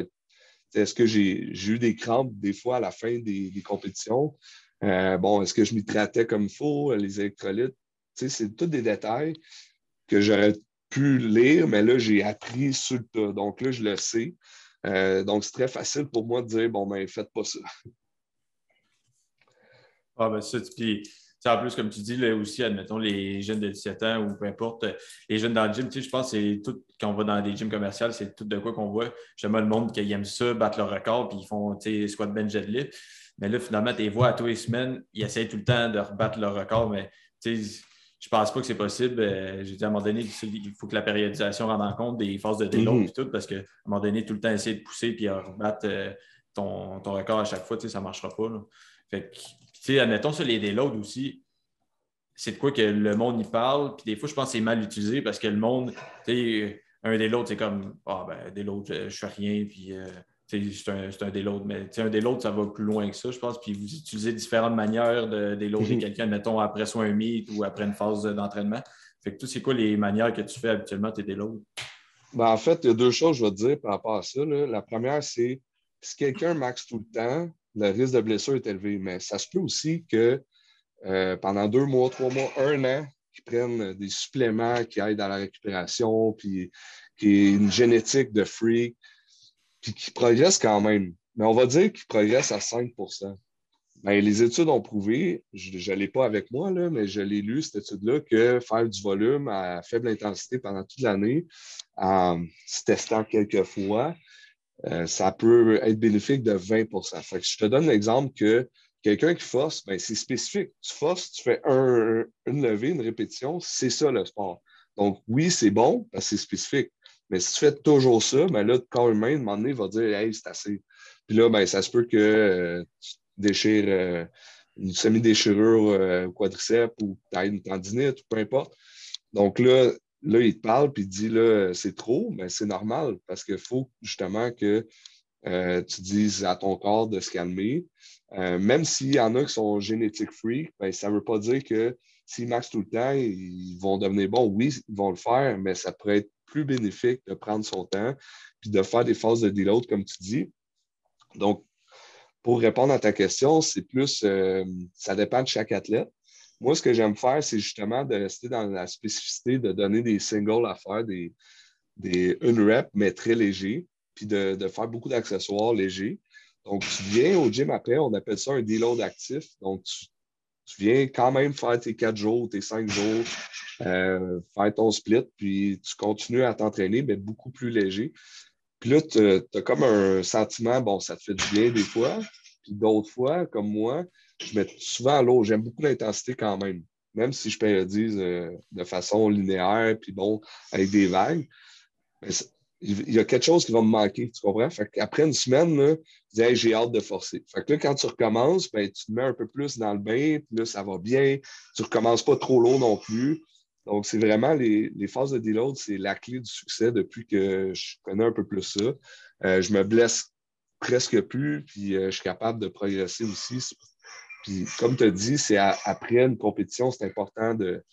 est-ce que j'ai eu des crampes des fois à la fin des, compétitions? Euh, bon, est-ce que je m'y traitais comme il faut, les électrolytes? C'est tous des détails que j'aurais pu lire, mais là, j'ai appris sur le tas. Donc là, je le sais. Euh, donc, c'est très facile pour moi de dire, bon, ben, faites pas ça. Ah, ben, ça, puis en plus, comme tu dis, là aussi, admettons, les jeunes de 17 ans ou peu importe, les jeunes dans le gym, je pense que c'est tout, quand on va dans des gyms commerciaux, c'est tout de quoi qu'on voit. Justement, le monde qui aime ça, battre leur record, puis ils font squat bench deadlift. Mais là, finalement, tu les vois à tous les semaines, ils essayent tout le temps de rebattre leur record, mais je pense pas que c'est possible. Euh, j'ai dit à un moment donné, il faut que la périodisation rende en compte des phases de déload et mhm. tout, parce qu'à un moment donné, tout le temps, essayer de pousser puis rebattre euh, ton, record à chaque fois, ça ne marchera pas. Fait que sais, admettons, ça, les déloads aussi, c'est de quoi que le monde y parle. Puis des fois, je pense que c'est mal utilisé parce que le monde, tu sais, un déload, c'est comme, ah, ben, déload, je, je fais rien, puis euh, c'est un, un déload. Mais un déload, ça va plus loin que ça, je pense. Puis vous utilisez différentes manières de déloader mhm. quelqu'un, mettons, après soit un meet ou après une phase d'entraînement. Fait que tout, c'est quoi les manières que tu fais habituellement tes déloads? Ben, en fait, il y a deux choses, je vais te dire par rapport à ça. La première, c'est si quelqu'un max tout le temps, le risque de blessure est élevé. Mais ça se peut aussi que euh, pendant deux mois, trois mois, un an, qu'ils prennent des suppléments qui aident à la récupération, puis qui est une génétique de freak, puis qui progressent quand même. Mais on va dire qu'ils progressent à 5% ben, les études ont prouvé, je ne l'ai pas avec moi, là, mais je l'ai lu, cette étude-là, que faire du volume à faible intensité pendant toute l'année, en se testant quelques fois, euh, ça peut être bénéfique de 20% Je te donne l'exemple que quelqu'un qui force, ben, c'est spécifique. Tu forces, tu fais une levée, une répétition, c'est ça le sport. Donc, oui, c'est bon parce que c'est spécifique. Mais si tu fais toujours ça, ben là, le corps humain, à un moment donné, va dire Hey, c'est assez. Puis là, ben, ça se peut que euh, tu déchires euh, une semi-déchirure quadriceps ou tu une tendinite ou peu importe. Donc là, Là, il te parle puis il te dit là, c'est trop, mais c'est normal parce qu'il faut justement que euh, tu dises à ton corps de se calmer. Euh, même s'il y en a qui sont génétiques free, ben, ça ne veut pas dire que s'ils maxent tout le temps, ils vont devenir bons. Oui, ils vont le faire, mais ça pourrait être plus bénéfique de prendre son temps puis de faire des phases de deload, comme tu dis. Donc, pour répondre à ta question, c'est plus, euh, ça dépend de chaque athlète. Moi, ce que j'aime faire, c'est justement de rester dans la spécificité, de donner des singles à faire, des, des une rep, mais très légers, puis de, faire beaucoup d'accessoires légers. Donc, tu viens au gym après, on appelle ça un deload actif. Donc, tu, viens quand même faire tes quatre jours, tes cinq jours, euh, faire ton split, puis tu continues à t'entraîner, mais beaucoup plus léger. Puis là, tu as comme un sentiment, bon, ça te fait du bien des fois, puis d'autres fois, comme moi, je mets souvent l'eau. J'aime beaucoup l'intensité quand même, même si je périodise euh, de façon linéaire, puis bon, avec des vagues. il y a quelque chose qui va me manquer, tu comprends? Qu'après une semaine, là, je dis, j'ai hâte de forcer. Là, quand tu recommences, ben, tu te mets un peu plus dans le bain, puis là, ça va bien. Tu ne recommences pas trop lourd non plus. Donc, c'est vraiment les, phases de deload, c'est la clé du succès depuis que je connais un peu plus ça. Euh, je me blesse presque plus, puis euh, je suis capable de progresser aussi. Puis, comme tu as dit, c'est après une compétition, c'est important de,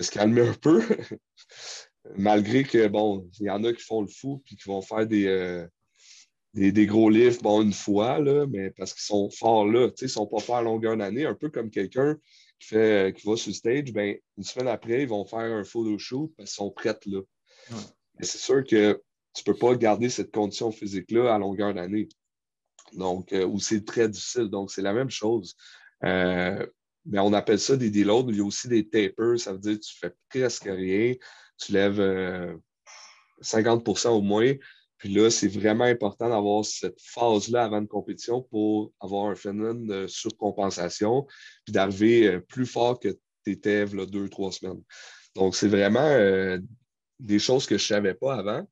se calmer un peu. Malgré que, bon, il y en a qui font le fou puis qui vont faire des, euh, des, gros livres, bon, une fois, là, mais parce qu'ils sont forts là. Ils ne sont pas forts à longueur d'année, un peu comme quelqu'un qui, fait, qui va sur le stage, ben, une semaine après, ils vont faire un photo shoot parce qu'ils sont prêts là. Mais c'est sûr que tu ne peux pas garder cette condition physique-là à longueur d'année. Donc, euh, c'est très difficile. Donc, c'est la même chose. Euh, mais on appelle ça des deloads. Il y a aussi des tapers, ça veut dire que tu fais presque rien. Tu lèves 50% euh, au moins. Puis là, c'est vraiment important d'avoir cette phase-là avant une compétition pour avoir un phénomène de surcompensation, puis d'arriver plus fort que tu étais là, deux, trois semaines. Donc, c'est vraiment des choses que je ne savais pas avant.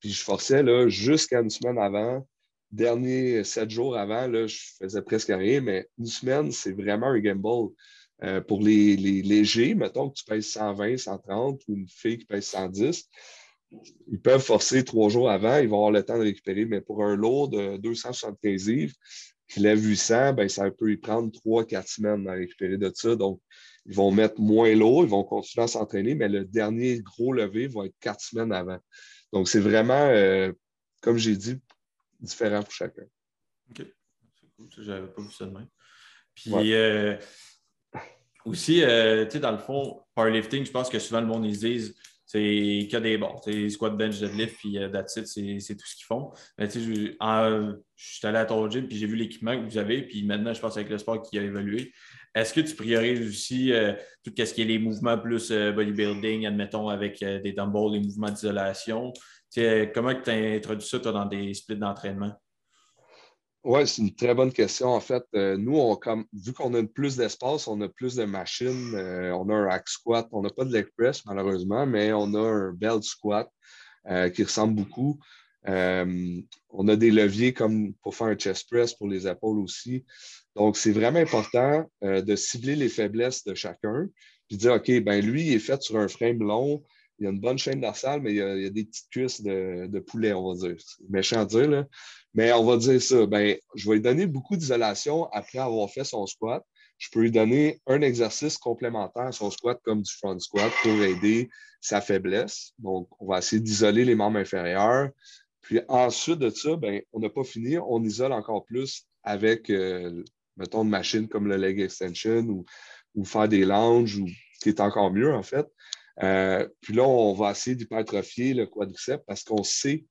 Puis je forçais jusqu'à une semaine avant. Dernier sept jours avant, là, je faisais presque rien, mais une semaine, c'est vraiment un gamble. Euh, pour les, légers, mettons que tu pèses 120, 130 ou une fille qui pèse 110, ils peuvent forcer trois jours avant, ils vont avoir le temps de récupérer. Mais pour un lourd de 275 livres qui lève 800, ben, ça peut y prendre trois, quatre semaines à récupérer de ça. Donc, ils vont mettre moins lourd, ils vont continuer à s'entraîner, mais le dernier gros levé va être quatre semaines avant. Donc, c'est vraiment, euh, comme j'ai dit, différent pour chacun. OK. C'est cool. Je n'avais pas vu ça de même. Puis euh, aussi, euh, tu sais, dans le fond, powerlifting, je pense que souvent le monde, ils disent c'est que des bons. Squat, bench, deadlift, puis uh, that's it, c'est tout ce qu'ils font. Mais tu sais, je, suis allé à ton gym, puis j'ai vu l'équipement que vous avez, puis maintenant, je pense avec le sport qui a évolué. Est-ce que tu priorises aussi euh, tout ce qui est les mouvements plus euh, bodybuilding, admettons, avec euh, des dumbbells, les mouvements d'isolation? Comment tu as introduit ça, dans des splits d'entraînement? Oui, c'est une très bonne question. En fait, nous, on, comme, vu qu'on a plus d'espace, on a plus de machines, on a un hack squat, on n'a pas de leg press malheureusement, mais on a un belt squat qui ressemble beaucoup. on a des leviers comme pour faire un chest press pour les épaules aussi. Donc, c'est vraiment important euh, de cibler les faiblesses de chacun, puis dire, OK, ben lui, il est fait sur un frame long, il a une bonne chaîne dorsale, mais il y a, des petites cuisses de, poulet, on va dire. Méchant à dire, là. Mais on va dire ça, ben, je vais lui donner beaucoup d'isolation après avoir fait son squat. Je peux lui donner un exercice complémentaire à son squat comme du front squat pour aider sa faiblesse. Donc, on va essayer d'isoler les membres inférieurs. Puis ensuite de ça, ben, on n'a pas fini, on isole encore plus avec euh, mettons, de machines comme le leg extension ou, faire des lounges, ou, qui est encore mieux, en fait. Euh, puis là, on va essayer d'hypertrophier le quadriceps parce qu'on sait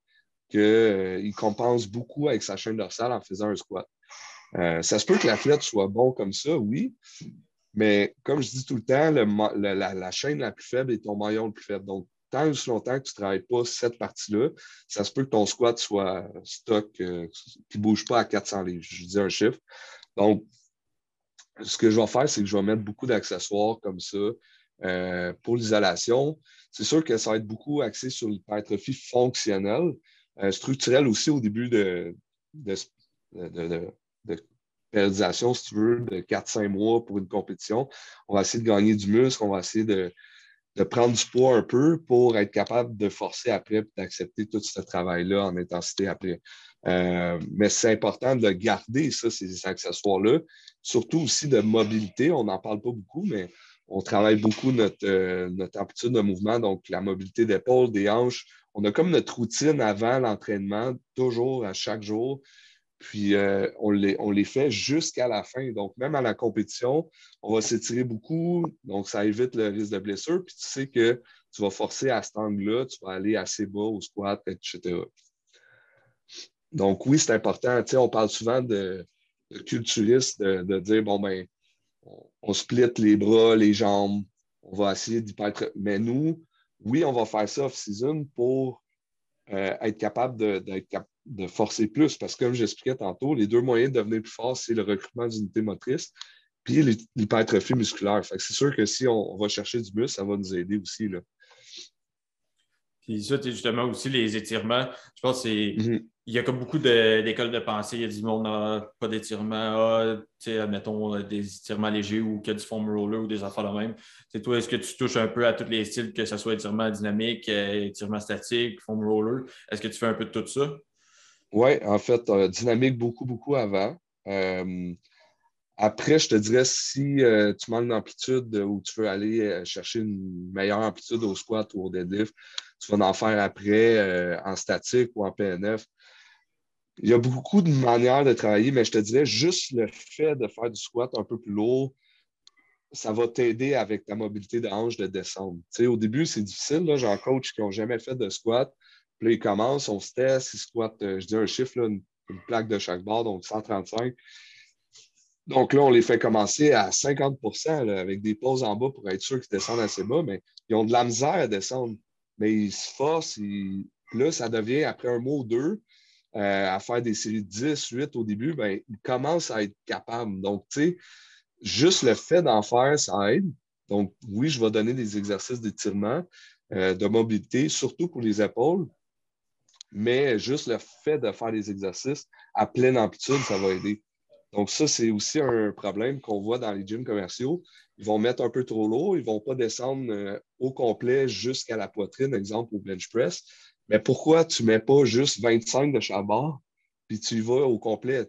qu'il euh, compense beaucoup avec sa chaîne dorsale en faisant un squat. Euh, ça se peut que l'athlète soit bon comme ça, oui, mais comme je dis tout le temps, la, chaîne la plus faible est ton maillon le plus faible. Donc, tant aussi longtemps que tu ne travailles pas cette partie-là, ça se peut que ton squat soit stock, qui ne bouge pas à 400 livres. Je dis un chiffre. Donc, ce que je vais faire, c'est que je vais mettre beaucoup d'accessoires comme ça euh, pour l'isolation. C'est sûr que ça va être beaucoup axé sur l'hypertrophie fonctionnelle, euh, structurelle aussi au début de, de, périodisation, si tu veux, de 4-5 mois pour une compétition. On va essayer de gagner du muscle, on va essayer de, prendre du poids un peu pour être capable de forcer après et d'accepter tout ce travail-là en intensité après. Euh, mais c'est important de garder ça, ces accessoires-là. Surtout aussi de mobilité. On n'en parle pas beaucoup, mais on travaille beaucoup notre, euh, amplitude de mouvement, donc la mobilité d'épaule, des hanches. On a comme notre routine avant l'entraînement, toujours à chaque jour. Puis euh, on, les, fait jusqu'à la fin. Donc, même à la compétition, on va s'étirer beaucoup. Donc, ça évite le risque de blessure. Puis tu sais que tu vas forcer à cet angle-là, tu vas aller assez bas au squat, etc. Donc, oui, c'est important. On parle souvent de, culturiste de, dire bon, ben, on, split les bras, les jambes, on va essayer d'hypertrophier. Mais nous, oui, on va faire ça off-season pour euh, être capable de, forcer plus. Parce que, comme j'expliquais tantôt, les deux moyens de devenir plus fort, c'est le recrutement d'unités motrices puis l'hypertrophie musculaire. c'est sûr que si on, va chercher du muscle, ça va nous aider aussi. Puis ça, justement aussi les étirements. Je pense que c'est. Mm-hmm il y a comme beaucoup d'écoles de, pensée. Il y a du monde, n'a pas d'étirement, ah, admettons des étirements légers ou qu'il y a du foam roller ou des affaires de même. C'est toi, est-ce que tu touches un peu à tous les styles, que ce soit étirement dynamique, euh, étirement statique, foam roller? Est-ce que tu fais un peu de tout ça? Oui, en fait, euh, dynamique beaucoup, beaucoup avant. Euh, après, je te dirais, si tu manques d'amplitude ou tu veux aller chercher une meilleure amplitude au squat ou au deadlift, tu vas en faire après en statique ou en PNF il y a beaucoup de manières de travailler, mais je te dirais juste le fait de faire du squat un peu plus lourd, ça va t'aider avec ta mobilité de hanche de descendre. au début, c'est difficile. J'ai un coach qui n'ont jamais fait de squat. Puis là, ils commencent, on se teste, ils squattent, euh, je dis un chiffre, une, plaque de chaque barre, donc 135. Donc là, on les fait commencer à 50% avec des pauses en bas pour être sûr qu'ils descendent assez bas, mais ils ont de la misère à descendre. Mais ils se forcent. Là, ça devient, après un mois ou deux, euh, à faire des séries de 10, 8 au début, ben, ils commencent à être capables. Donc, tu sais, juste le fait d'en faire, ça aide. Donc, oui, je vais donner des exercices d'étirement, euh, de mobilité, surtout pour les épaules. Mais juste le fait de faire des exercices à pleine amplitude, ça va aider. Donc, ça, c'est aussi un problème qu'on voit dans les gyms commerciaux. Ils vont mettre un peu trop lourd, ils ne vont pas descendre euh, au complet jusqu'à la poitrine, exemple au bench press. Mais pourquoi tu ne mets pas juste 25 de chaque barre, puis tu y vas au complet,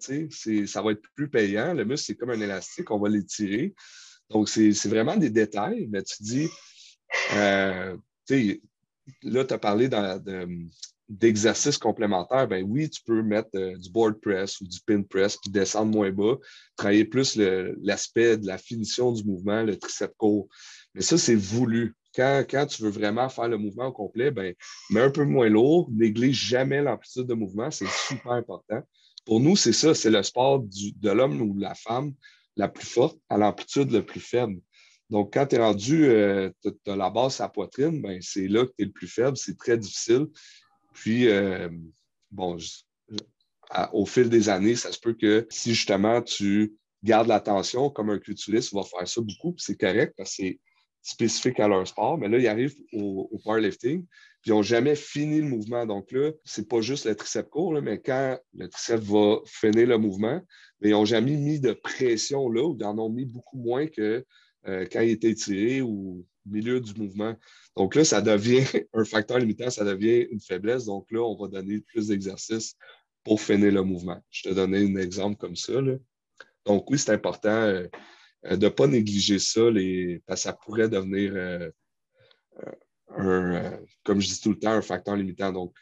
ça va être plus payant. Le muscle, c'est comme un élastique, on va l'étirer. Donc, c'est vraiment des détails, mais tu dis, euh, là, tu as parlé d'exercices complémentaires. Ben oui, tu peux mettre euh, du board press ou du pin press, puis descendre moins bas, travailler plus l'aspect de la finition du mouvement, le triceps court. Mais ça, c'est voulu. Quand, tu veux vraiment faire le mouvement au complet, ben, mets un peu moins lourd, néglige jamais l'amplitude de mouvement, c'est super important. Pour nous, c'est ça, c'est le sport de l'homme ou de la femme la plus forte à l'amplitude la plus faible. Donc, quand tu es rendu, euh, tu as la base à la poitrine, ben, c'est là que tu es le plus faible, c'est très difficile. Puis, euh, bon, au fil des années, ça se peut que si justement tu gardes l'attention, comme un culturiste va faire ça beaucoup, c'est correct parce que c'est spécifiques à leur sport, mais là, ils arrivent au, powerlifting, puis ils n'ont jamais fini le mouvement. Donc là, ce n'est pas juste le triceps court, mais quand le triceps va finir le mouvement, mais ils n'ont jamais mis de pression là, ou ils en ont mis beaucoup moins que euh, quand il était tiré ou milieu du mouvement. Donc là, ça devient un facteur limitant, ça devient une faiblesse. Donc là, on va donner plus d'exercices pour finir le mouvement. Je te donnais un exemple comme ça. Donc oui, c'est important. Euh, euh, de ne pas négliger ça, les, parce que ça pourrait devenir, euh, un, comme je dis tout le temps, un facteur limitant. Donc,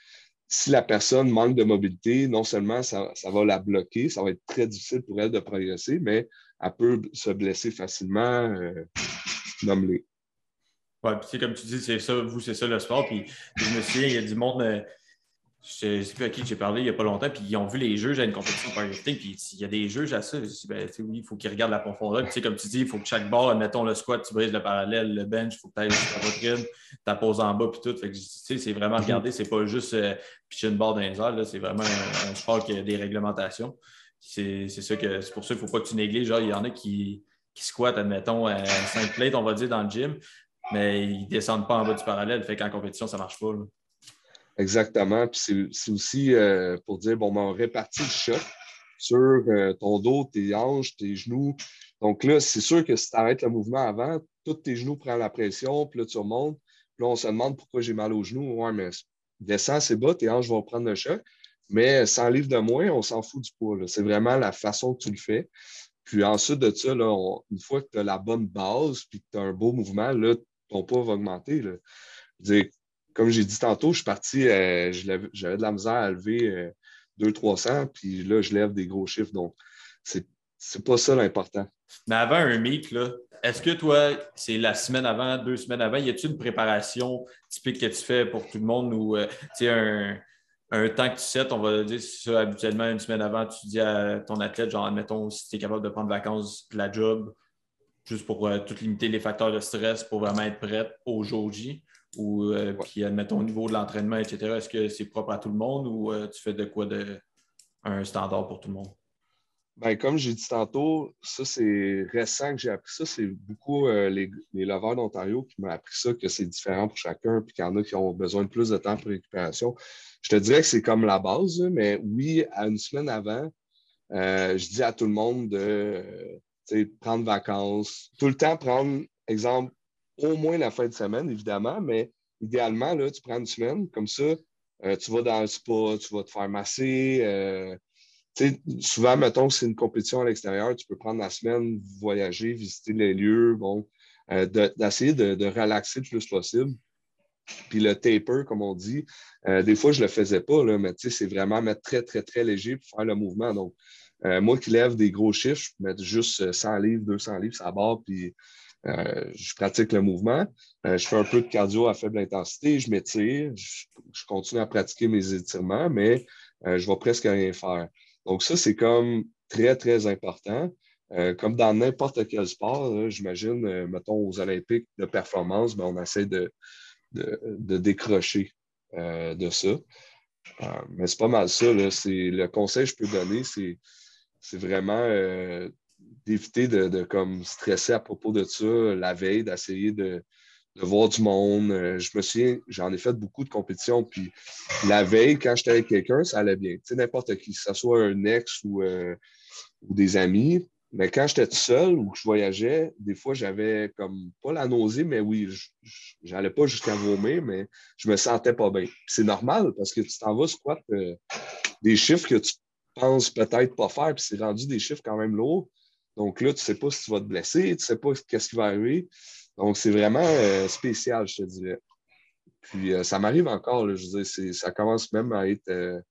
si la personne manque de mobilité, non seulement ça, va la bloquer, ça va être très difficile pour elle de progresser, mais elle peut se blesser facilement. Euh, Nomme-les. Oui, puis comme tu dis, c'est ça, vous, c'est ça le sport. Puis je me souviens, il y a du monde je ne sais plus à qui j'ai parlé il n'y a pas longtemps, puis ils ont vu les juges à une compétition powerlifting, puis il y a des juges à ça. Je dis, ben, oui, il faut qu'ils regardent la profondeur. Puis, comme tu dis, il faut que chaque barre, mettons le squat, tu brises le parallèle, le bench, il faut que tu ailles ta poitrine, ta pose en bas, puis tout. Fait que, c'est vraiment regarder, c'est pas juste euh, pitcher une barre dans les airs, c'est vraiment un, sport qui a des réglementations. C'est ça que c'est pour ça qu'il ne faut pas que tu négliges. Genre, il y en a qui, qui squattent, admettons, à 5 plates, on va dire, dans le gym, mais ils ne descendent pas en bas du parallèle, fait qu'en compétition, ça ne marche pas. Exactement. Puis c'est aussi euh, pour dire, bon, ben, on répartit le choc sur euh, ton dos, tes hanches, tes genoux. Donc là, c'est sûr que si tu arrêtes le mouvement avant, tous tes genoux prennent la pression, puis là, tu remontes. Puis là, on se demande pourquoi j'ai mal aux genoux. Ouais, mais descends, c'est bas, tes hanches vont prendre le choc. Mais 100 livres de moins, on s'en fout du poids. C'est vraiment la façon que tu le fais. Puis ensuite de ça, une fois que tu as la bonne base puis que tu as un beau mouvement, là, ton poids va augmenter. comme j'ai dit tantôt, je suis parti, euh, j'avais de la misère à lever 200-300, euh, puis là, je lève des gros chiffres. Donc, c'est, c'est pas ça l'important. Mais avant un meet, est-ce que toi, c'est la semaine avant, deux semaines avant, y a-t-il une préparation typique que tu fais pour tout le monde ou euh, un, un temps que tu sets, on va dire, ça, habituellement, une semaine avant, tu dis à ton athlète, genre, admettons, si tu es capable de prendre vacances de la job, juste pour euh, tout limiter les facteurs de stress pour vraiment être prête au jour J, ou euh, puis, admettons, au niveau de l'entraînement, etc., est-ce que c'est propre à tout le monde ou euh, tu fais de quoi de un standard pour tout le monde? Ben, comme j'ai dit tantôt, ça, c'est récent que j'ai appris ça. C'est beaucoup les, les lovers d'Ontario qui m'ont appris ça, que c'est différent pour chacun, puis qu'il y en a qui ont besoin de plus de temps pour récupération je te dirais que c'est comme la base, mais oui, à une semaine avant, euh, je dis à tout le monde de prendre vacances, tout le temps prendre, exemple, au moins la fin de semaine, évidemment, mais idéalement, là, tu prends une semaine, comme ça, euh, tu vas dans le spa, tu vas te faire masser. Euh, souvent, mettons que c'est une compétition à l'extérieur, tu peux prendre la semaine, voyager, visiter les lieux, bon, d'essayer de, relaxer le plus possible. Puis le taper, comme on dit, euh, des fois, je ne le faisais pas, là, mais c'est vraiment mettre très, très, très léger pour faire le mouvement. Donc, euh, moi qui lève des gros chiffres, je mets juste 100 livres, 200 livres, ça barre, puis euh, je pratique le mouvement. je fais un peu de cardio à faible intensité, je m'étire, je, continue à pratiquer mes étirements, mais je ne vais presque rien faire. Donc, ça, c'est comme très, très important. comme dans n'importe quel sport, j'imagine, mettons aux Olympiques de performance, ben, on essaie de, de, décrocher euh, de ça. Euh, mais c'est pas mal ça. le conseil que je peux donner, c'est, vraiment euh, d'éviter de, comme stresser à propos de ça la veille, d'essayer de, voir du monde. je me souviens, j'en ai fait beaucoup de compétitions, puis la veille, quand j'étais avec quelqu'un, ça allait bien. Tu sais, n'importe qui, que ce soit un ex ou, ou des amis, mais quand j'étais tout seul ou que je voyageais, des fois, j'avais comme pas la nausée, mais oui, j'allais pas jusqu'à vomir, mais je me sentais pas bien. C'est normal parce que tu t'en vas squat euh, des chiffres que tu penses peut-être pas faire, puis c'est rendu des chiffres quand même lourds. Donc là, tu sais pas si tu vas te blesser, tu sais pas qu'est-ce qui va arriver. Donc, c'est vraiment euh, spécial, je te dirais. Puis, euh, ça m'arrive encore, je veux dire, ça commence même à être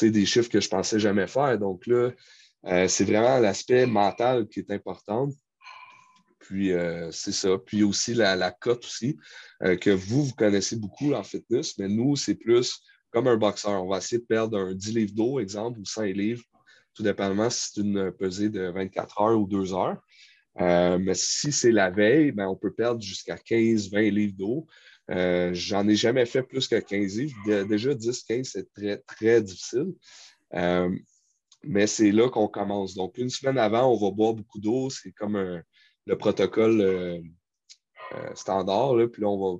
des chiffres que je pensais jamais faire. Donc là, euh, c'est vraiment l'aspect mental qui est important. Puis euh, c'est ça. Puis aussi la, cote aussi, euh, que vous, vous connaissez beaucoup en fitness, mais nous, c'est plus comme un boxeur. On va essayer de perdre un 10 livres d'eau, exemple, ou 100 livres, tout dépendamment si c'est une pesée de 24 heures ou 2 heures. mais si c'est la veille, ben, on peut perdre jusqu'à 15-20 livres d'eau. J'en ai jamais fait plus que 15 livres. déjà, 10-15, c'est très, très difficile. Mais c'est là qu'on commence. Donc, une semaine avant, on va boire beaucoup d'eau. C'est comme le protocole euh, euh, standard. Puis là, on va,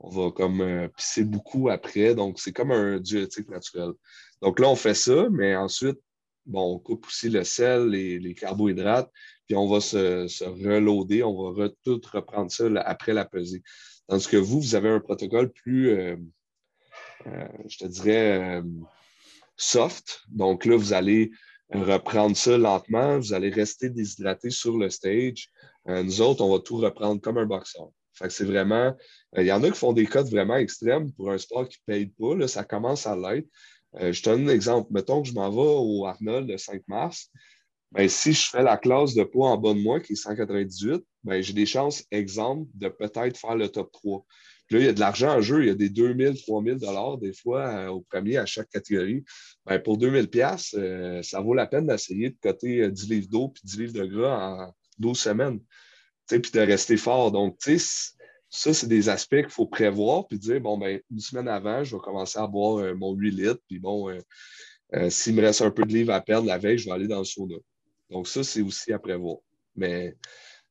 on va comme euh, pisser beaucoup après. Donc, c'est comme un diurétique naturel. Donc là, on fait ça, mais ensuite, bon, on coupe aussi le sel, les, les carbohydrates, puis on va se, se reloader, on va tout reprendre ça après la pesée. Tandis que vous, vous avez un protocole plus, je te dirais, soft. Donc là, vous allez reprendre ça lentement, vous allez rester déshydraté sur le stage. Euh, nous autres, on va tout reprendre comme un boxeur. C'est vraiment. Euh, il y en a qui font des codes vraiment extrêmes pour un sport qui ne paye pas. Là, ça commence à l'être. Euh, je te donne un exemple. Mettons que je m'en vais au Arnold le 5 mars. Ben, si je fais la classe de poids en bas de moi, qui est 198, ben, j'ai des chances, exemple, de peut-être faire le top 3 là, il y a de l'argent en jeu. Il y a des 2000, 3000 dollars des fois euh, au premier à chaque catégorie. Ben, pour 2000 pièces, euh, ça vaut la peine d'essayer de coter 10 euh, livres d'eau puis 10 livres de gras en 12 semaines. Puis de rester fort. Donc, ça, c'est des aspects qu'il faut prévoir puis dire, bon, ben, une semaine avant, je vais commencer à boire mon 8 litres. Puis bon, s'il me reste un peu de livres à perdre la veille, je vais aller dans le sauna. Donc, ça, c'est aussi à prévoir. Mais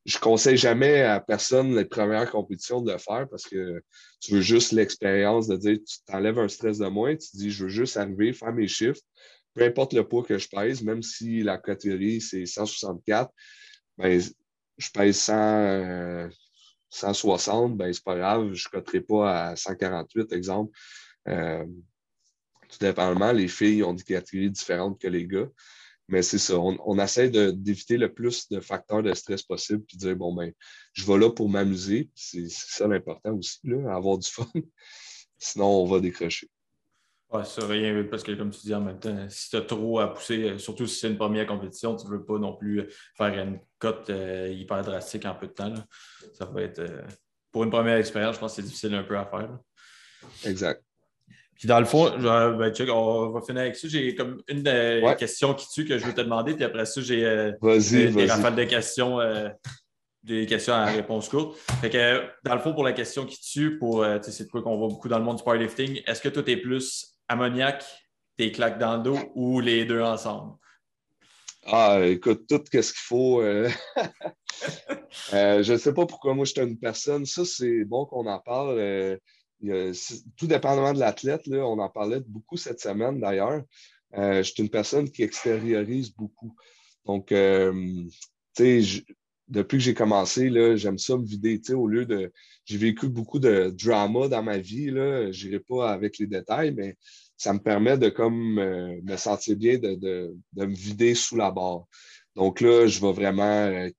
je conseille jamais à personne les premières compétitions de le faire parce que tu veux juste l'expérience de dire tu t'enlèves un stress de moins, tu dis je veux juste arriver, faire mes chiffres, peu importe le poids que je pèse, même si la catégorie c'est 164, ben, je pèse 100, 160, ben c'est pas grave, je ne coterai pas à 148, exemple. Euh, tout dépendamment, les filles ont des catégories différentes que les gars. Mais c'est ça, on, essaie d'éviter le plus de facteurs de stress possible, puis dire, bon, ben, je vais là pour m'amuser. C'est ça l'important aussi, là, avoir du fun. Sinon, on va décrocher. Ouais, ça, rien, parce que comme tu dis en même temps, si tu as trop à pousser, surtout si c'est une première compétition, tu ne veux pas non plus faire une cote euh, hyper drastique en peu de temps. Ça va être, euh, pour une première expérience, je pense que c'est difficile un peu à faire. Exact. Puis dans le fond, ben, on va finir avec ça. J'ai comme une des questions qui tue que je veux te demander, puis après ça, j'ai euh, des, rafales de questions, euh, des questions à réponse courte. Fait que dans le fond, pour la question qui tue, pour euh, c'est de quoi qu'on voit beaucoup dans le monde du powerlifting, est-ce que toi, tu es plus ammoniaque, tes claques dans le dos ou les deux ensemble? Ah, écoute, tout ce qu'il faut. je ne sais pas pourquoi moi je suis une personne. Ça, c'est bon qu'on en parle tout dépendamment de l'athlète, on en parlait beaucoup cette semaine d'ailleurs. Euh, je suis une personne qui extériorise beaucoup. Donc, euh, tu sais, depuis que j'ai commencé, j'aime ça me vider. Au lieu de. J'ai vécu beaucoup de drama dans ma vie. Je n'irai pas avec les détails, mais ça me permet de comme euh, me sentir bien, de, me vider sous la barre. Donc là, je vais vraiment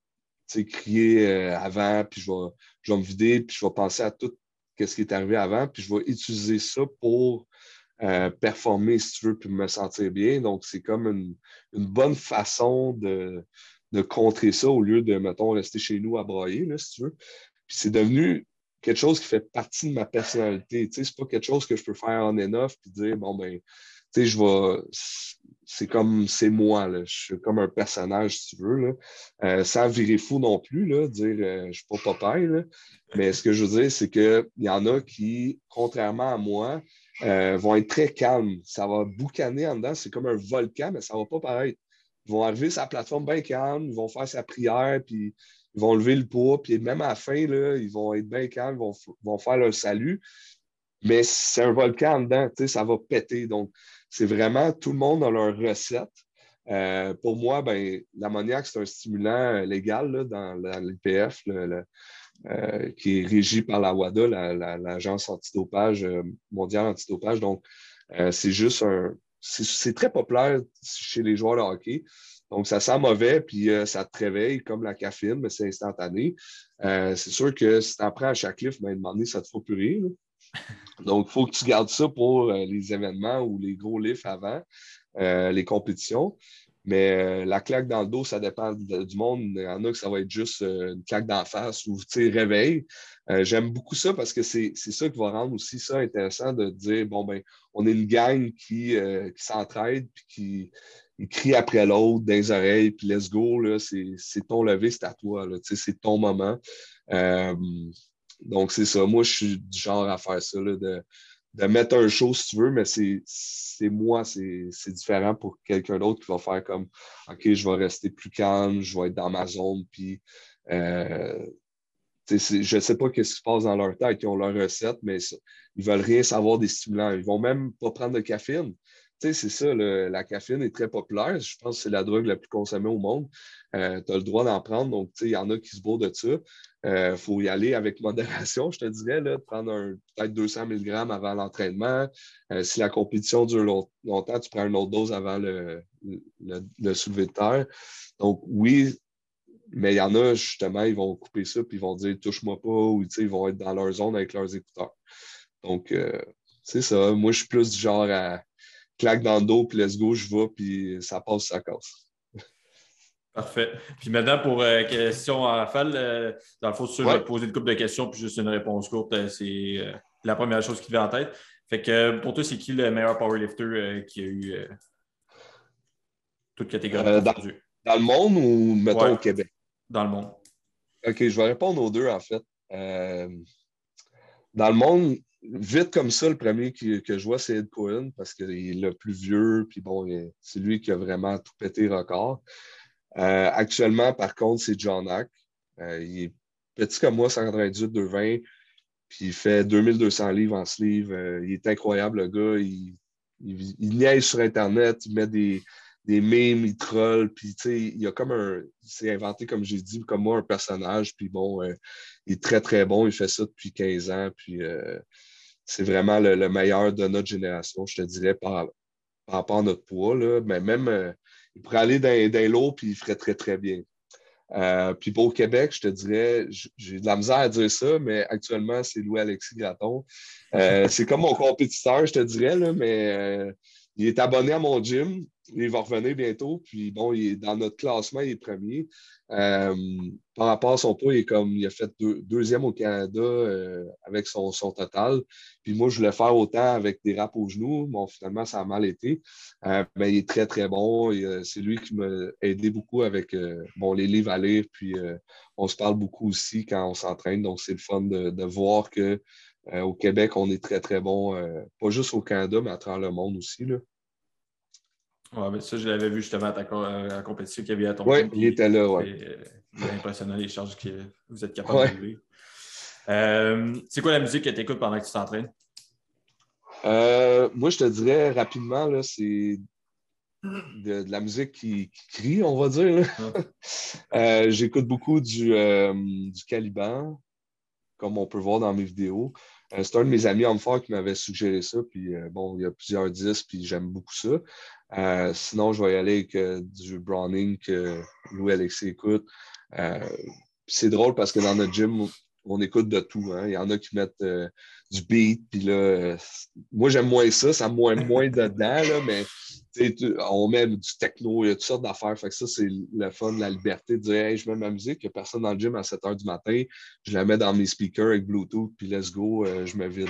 crier avant, puis je vais, je vais me vider, puis je vais penser à tout ce qui est arrivé avant, puis je vais utiliser ça pour euh, performer, si tu veux, puis me sentir bien. Donc, c'est comme une, bonne façon de, contrer ça au lieu de, mettons, rester chez nous à broyer, là, si tu veux. Puis c'est devenu quelque chose qui fait partie de ma personnalité. Tu sais, c'est pas quelque chose que je peux faire en enough puis dire, bon, ben, tu sais, je vais. C'est comme, c'est moi, là. Je suis comme un personnage, si tu veux, là. Euh, sans virer fou non plus, là, dire, euh, je suis pas Popeye, là. Mais ce que je veux dire, c'est qu'il y en a qui, contrairement à moi, euh, vont être très calmes. Ça va boucaner en dedans. C'est comme un volcan, mais ça va pas paraître. Ils vont arriver sur la plateforme bien calme, ils vont faire sa prière, puis ils vont lever le poids, puis même à la fin, là, ils vont être bien calmes, ils vont, vont faire leur salut. Mais c'est un volcan dedans, ça va péter. Donc, c'est vraiment tout le monde a leur recette. Euh, pour moi, ben, l'ammoniac, c'est un stimulant euh, légal dans, l'IPF, euh, qui est régi par la WADA, l'Agence antidopage mondiale antidopage. Donc, c'est juste un. C'est très populaire chez les joueurs de hockey. Donc, ça sent mauvais, puis ça te réveille comme la caféine, mais c'est instantané. c'est sûr que si tu en prends à chaque livre, ben, demander, ça te fera plus rire. Donc, il faut que tu gardes ça pour euh, les événements ou les gros lifts avant, euh, les compétitions. Mais euh, la claque dans le dos, ça dépend du monde. Il y en a que ça va être juste une claque d'en face ou réveil. J'aime beaucoup ça parce que c'est ça qui va rendre aussi ça intéressant de dire bon, ben, on est une gang qui, qui s'entraide puis qui crie après l'autre dans les oreilles, puis let's go, c'est ton lever, c'est à toi, c'est ton moment. Donc, c'est ça. Moi, je suis du genre à faire ça, de, mettre un show si tu veux, mais c'est moi, c'est différent pour quelqu'un d'autre qui va faire comme OK, je vais rester plus calme, je vais être dans ma zone, puis euh, je ne sais pas ce qui se passe dans leur tête. Ils ont leur recette, mais ils ne veulent rien savoir des stimulants. Ils ne vont même pas prendre de caféine. c'est ça, la caféine est très populaire. Je pense que c'est la drogue la plus consommée au monde. Euh, tu as le droit d'en prendre. Donc, il y en a qui se bourrent de ça. Il euh, faut y aller avec modération, je te dirais, prendre peut-être 200 mg avant l'entraînement. Euh, si la compétition dure longtemps, tu prends une autre dose avant le, le, de terre. Donc, oui, mais il y en a, justement, ils vont couper ça puis ils vont dire touche-moi pas ou ils vont être dans leur zone avec leurs écouteurs. Donc, euh, c'est ça. Moi, je suis plus du genre à claque dans le dos puis let's go, je vais puis ça passe, ça casse. Parfait. Puis maintenant, pour euh, question à Rafale, euh, dans le fond, je vais te poser une couple de questions, puis juste une réponse courte. Euh, c'est la première chose qui te vient en tête. Fait que pour toi, c'est qui le meilleur powerlifter qui a eu toute catégorie dans, dans, le monde ou mettons au Québec? Dans le monde. OK, je vais répondre aux deux, en fait. dans le monde, vite comme ça, le premier que je vois, c'est Ed Cohen parce qu'il est le plus vieux, puis bon, c'est lui qui a vraiment tout pété record. Euh, actuellement, par contre, c'est John Hack. Euh, il est petit comme moi, 198, 220, puis il fait 2200 livres en sleeve. Euh, il est incroyable, le gars. Il, il, niaise sur Internet, il met des, des memes, il troll, puis tu sais, il a comme un. C'est inventé, comme j'ai dit, comme moi, un personnage, puis bon, il est très, très bon. Il fait ça depuis 15 ans, puis c'est vraiment le, meilleur de notre génération, je te dirais, par, rapport à notre poids. Là. Mais même, euh, il pourrait aller dans, dans l'eau puis il ferait très, très bien. Euh, puis pour Québec, je te dirais, j'ai de la misère à dire ça, mais actuellement, c'est Louis-Alexis Graton. Euh, c'est comme mon compétiteur, je te dirais, là, mais il est abonné à mon gym il va revenir bientôt. Puis bon, il est dans notre classement, il est premier. Euh, par rapport à son poids, il, est comme, il a fait deuxième au Canada euh, avec son, total. Puis moi, je voulais faire autant avec des raps aux genoux. Bon, finalement, ça a mal été. Euh, mais il est très, très bon. C'est lui qui m'a aidé beaucoup avec bon, les livres à lire. Puis on se parle beaucoup aussi quand on s'entraîne. Donc, c'est le fun de, de voir que au Québec, on est très, très bon, pas juste au Canada, mais à travers le monde aussi. Là. Oui, mais ça, je l'avais vu justement à, ta, à compétition qu'il y avait à ton Oui, il était là, oui. Euh, il est impressionnant les charges que vous êtes capable de lever. Euh, c'est quoi la musique que tu écoutes pendant que tu t'entraînes? Euh, moi, je te dirais rapidement, là, c'est de, la musique qui, crie, on va dire. J'écoute beaucoup du, du Caliban, comme on peut voir dans mes vidéos. c'est un de mes amis hommes forts qui m'avait suggéré ça. Puis bon, il y a plusieurs disques, puis j'aime beaucoup ça. Euh, sinon, je vais y aller avec euh, du Browning que Louis-Alexis écoute. Euh, c'est drôle parce que dans notre gym, on écoute de tout. Hein. Il y en a qui mettent du beat, puis là, moi j'aime moins ça, ça moins, moins dedans, là, mais on met du techno, il y a toutes sortes d'affaires. Fait que ça, c'est le fun, la liberté de dire hey, je mets ma musique, il n'y a personne dans le gym à 7 h du matin, je la mets dans mes speakers avec Bluetooth, puis let's go, je me vide.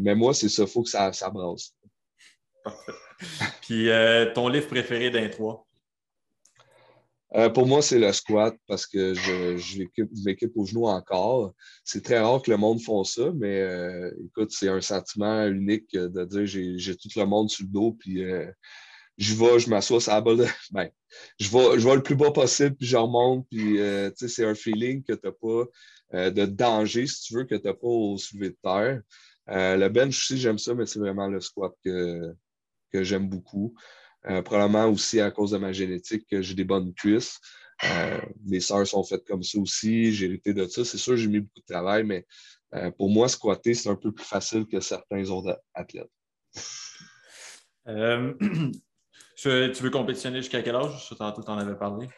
mais moi, c'est ça, il faut que ça, ça brasse. Puis euh, ton livre préféré d'un trois? Euh, pour moi, c'est le squat parce que je, m'équipe au genou encore. C'est très rare que le monde fasse ça, mais euh, écoute, c'est un sentiment unique de dire j'ai tout le monde sur le dos, puis je vais, je m'assois sur la balle. Ben, je vais, le plus bas possible, puis je remonte, puis c'est un feeling que tu n'as pas de danger, si tu veux, que tu n'as pas au soulevé de terre. le bench aussi, j'aime ça, mais c'est vraiment le squat que j'aime beaucoup. Euh, probablement aussi à cause de ma génétique que j'ai des bonnes cuisses. Euh, mes sœurs sont faites comme ça aussi, j'ai hérité de ça. C'est sûr, j'ai mis beaucoup de travail, mais euh, pour moi, squatter, c'est un peu plus facile que certains autres athlètes. tu veux compétitionner jusqu'à quel âge? Tu en avais parlé.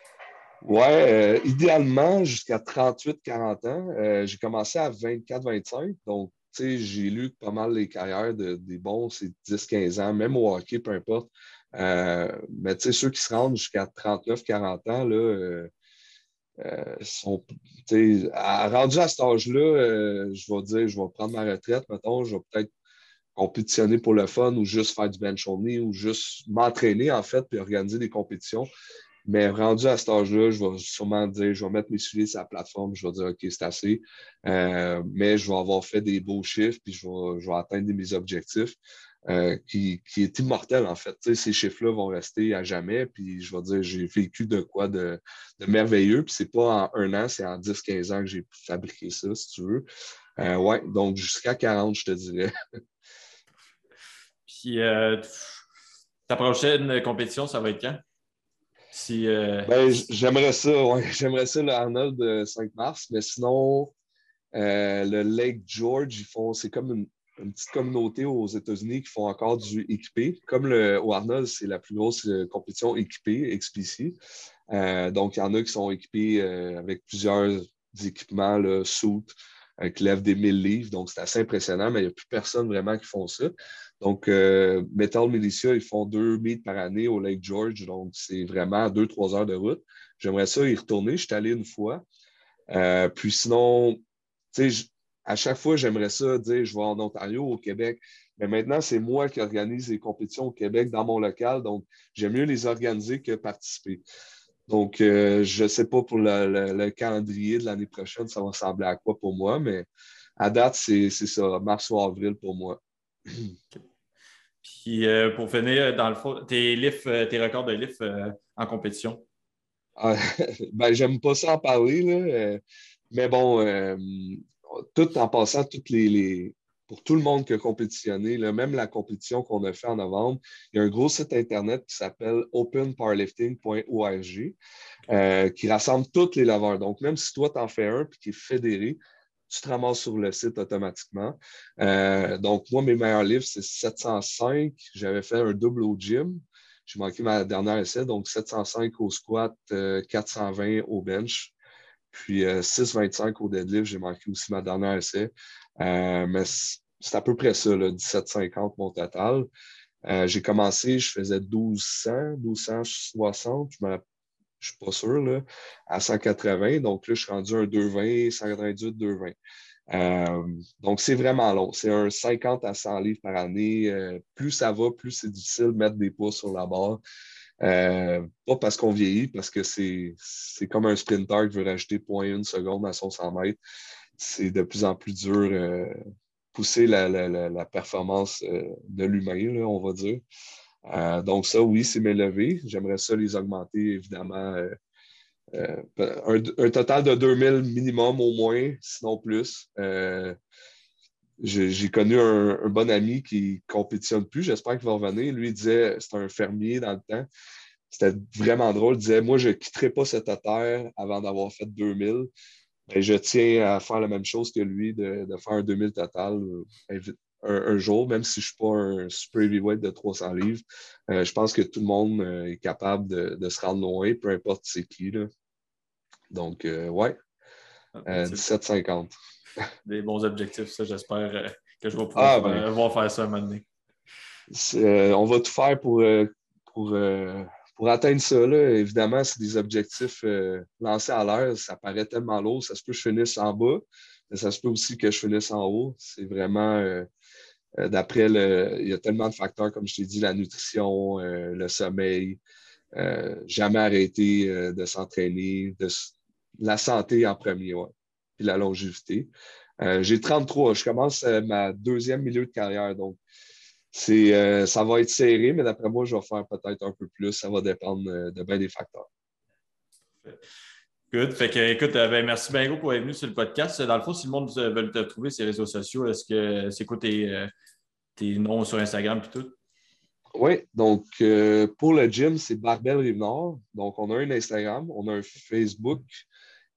Oui, idéalement jusqu'à 38-40 ans. j'ai commencé à 24-25, donc j'ai lu pas mal les carrières de, des bons, c'est 10-15 ans, même au hockey, peu importe. Euh, mais ceux qui se rendent jusqu'à 39-40 ans, là, euh, euh, sont, à, rendu à cet âge-là, je vais dire, je vais prendre ma retraite, mettons, je vais peut-être compétitionner pour le fun ou juste faire du bench only ou juste m'entraîner, en fait, puis organiser des compétitions. Mais rendu à cet âge-là, je vais sûrement dire, je vais mettre mes souliers sur la plateforme, je vais dire, OK, c'est assez. Euh, mais je vais avoir fait des beaux chiffres, puis je vais, je vais atteindre mes objectifs, euh, qui, qui, est immortel, en fait. ces chiffres-là vont rester à jamais, puis je vais dire, j'ai vécu de quoi de, de merveilleux, puis c'est pas en un an, c'est en 10-15 ans que j'ai fabriqué ça, si tu veux. Euh, ouais, donc jusqu'à 40, je te dirais. puis ta prochaine compétition, ça va être quand? Euh, ben, j'aimerais ça, ouais. J'aimerais ça le Arnold de 5 mars, mais sinon, euh, le Lake George, ils font, c'est comme une, petite communauté aux États-Unis qui font encore du équipé. Comme le, au c'est la plus grosse euh, compétition équipée, explicite. donc, il y en a qui sont équipés avec plusieurs équipements, là, suits, qui lèvent des 1000 livres. Donc, c'est assez impressionnant, mais il n'y a plus personne vraiment qui font ça. Donc, euh, Metal Militia, ils font deux meets par année au Lake George. Donc, c'est vraiment deux, trois heures de route. J'aimerais ça y retourner. Je suis allé une fois. Euh, puis sinon, tu sais, à chaque fois, j'aimerais ça dire je vais en Ontario, au Québec. Mais maintenant, c'est moi qui organise les compétitions au Québec dans mon local. Donc, j'aime mieux les organiser que participer. Donc, euh, je ne sais pas pour le, calendrier de l'année prochaine, ça va ressembler à quoi pour moi, mais à date, c'est ça, mars ou avril pour moi. Puis euh, pour finir, dans le fond, tes, livres, euh, tes records de euh, en compétition? Ah, ben, j'aime pas ça en parler, là. mais bon, tout en passant, toutes les, pour tout le monde qui a compétitionné, même la compétition qu'on a fait en novembre, il y a un gros site Internet qui s'appelle openpowerlifting.org qui rassemble tous les laveurs. Donc, même si toi, tu en fais un et qui est fédéré, tu te ramasses sur le site automatiquement. Euh, donc, moi, mes meilleurs livres, c'est 705. J'avais fait un double au gym. J'ai manqué ma dernière essai, donc 705 au squat, 420 euh, au bench. Puis 625 au deadlift, j'ai manqué aussi ma dernière essai. mais c'est à peu près ça, 1750 mon total. j'ai commencé, je faisais 1200, 1260, je je suis pas sûr, là, à 180. Donc là, je suis rendu un 220, 198, 220. donc, c'est vraiment long. C'est un 50 à 100 livres par année. Euh, plus ça va, plus c'est difficile de mettre des poids sur la barre. Euh, pas parce qu'on vieillit, parce que c'est comme un sprinter qui veut rajouter 0.1 seconde à son 100 mètres. C'est de plus en plus dur euh, pousser la, la performance de l'humain, on va dire. Euh, donc, ça, oui, c'est mes levées. J'aimerais ça les augmenter, évidemment. Euh, euh, un, total de 2000 minimum au moins, sinon plus. J'ai connu un, bon ami qui compétitionne plus. J'espère qu'il va revenir. Lui, il disait, c'était un fermier dans le temps. C'était vraiment drôle. Il disait, moi, je ne quitterai pas cette terre avant d'avoir fait 2000. Ben, je tiens à faire la même chose que lui, de, faire un 2000 total un, jour, même si je ne suis pas un super heavyweight de 300 livres. Euh, je pense que tout le monde euh, est capable de, se rendre loin, peu importe c'est qui. Là. Donc, euh, ouais, 17,50. Ah, Des bons objectifs, ça, j'espère que je vais pouvoir ah, ben. faire ça un moment donné. on va tout faire pour, pour, pour atteindre ça. Là. Évidemment, c'est des objectifs lancés à l'air. Ça paraît tellement lourd. Ça se peut que je finisse en bas, mais ça se peut aussi que je finisse en haut. C'est vraiment euh, d'après, il y a tellement de facteurs, comme je t'ai dit, la nutrition, euh, le sommeil, euh, jamais arrêter de s'entraîner, de, la santé en premier, ouais, puis la longévité. J'ai 33, je commence ma deuxième milieu de carrière, donc c'est, ça va être serré, mais d'après moi, je vais faire peut-être un peu plus. Ça va dépendre de bien des facteurs. Good. Fait que, écoute, ben, merci bien pour être venu sur le podcast. Dans le fond, si le monde veut te trouver sur les réseaux sociaux, est-ce que c'est quoi tes, tes noms sur Instagram et tout? Oui, donc euh, pour le gym, c'est Barbel Rive-Nord. Donc, on a un Instagram, on a un Facebook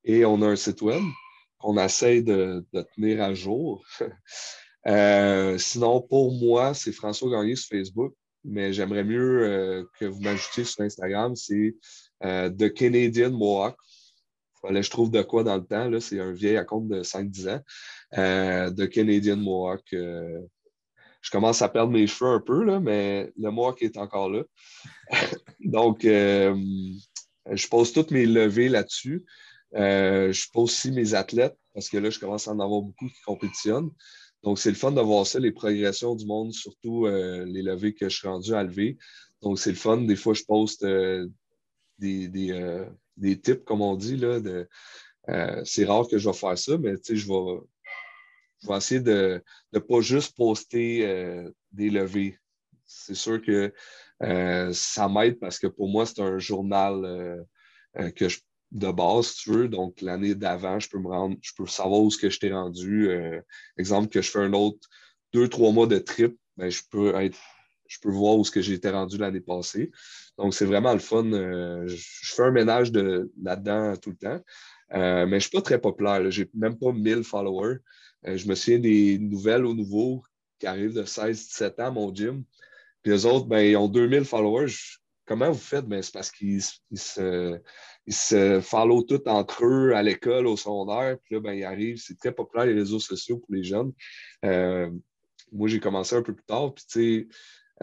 et on a un site web qu'on essaie de, tenir à jour. Euh, sinon, pour moi, c'est François Gagné sur Facebook, mais j'aimerais mieux euh, que vous m'ajoutiez sur Instagram, c'est The Canadian Mohawk. Fallait je trouve de quoi dans le temps. C'est un vieil compte de 5-10 ans. The Canadian Mohawk je commence à perdre mes cheveux un peu, là, mais le Mohawk est encore là. Donc, euh, je pose toutes mes levées là-dessus. Euh, je pose aussi mes athlètes parce que là, je commence à en avoir beaucoup qui compétitionnent. Donc, c'est le fun de voir ça, les progressions du monde, surtout euh, les levées que je suis rendu à lever. Donc, c'est le fun. Des fois, je poste des, des, tips, comme on dit. Là, c'est rare que je vais faire ça, mais je vais, je vais essayer de ne pas juste poster euh, des levées. C'est sûr que euh, ça m'aide parce que pour moi, c'est un journal euh, que je, de base, si tu veux. Donc, l'année d'avant, je peux me rendre, je peux savoir où ce que je t'ai rendu. exemple, que je fais un autre deux, trois mois de trip, ben, je peux je peux voir où ce que été rendu l'année passée. Donc, c'est vraiment le fun. je, fais un ménage là-dedans tout le temps. mais je ne suis pas très populaire. Je n'ai même pas 1000 followers. Euh, je me souviens des nouvelles aux nouveaux qui arrivent de 16-17 ans à mon gym. Puis les autres, ben, ils ont 2000 followers. Comment vous faites? Ben, c'est parce qu'ils se, ils se tout entre eux à l'école, au secondaire. Puis là, ben, ils arrivent. C'est très populaire, les réseaux sociaux pour les jeunes. Euh, moi, j'ai commencé un peu plus tard. Puis, tu sais,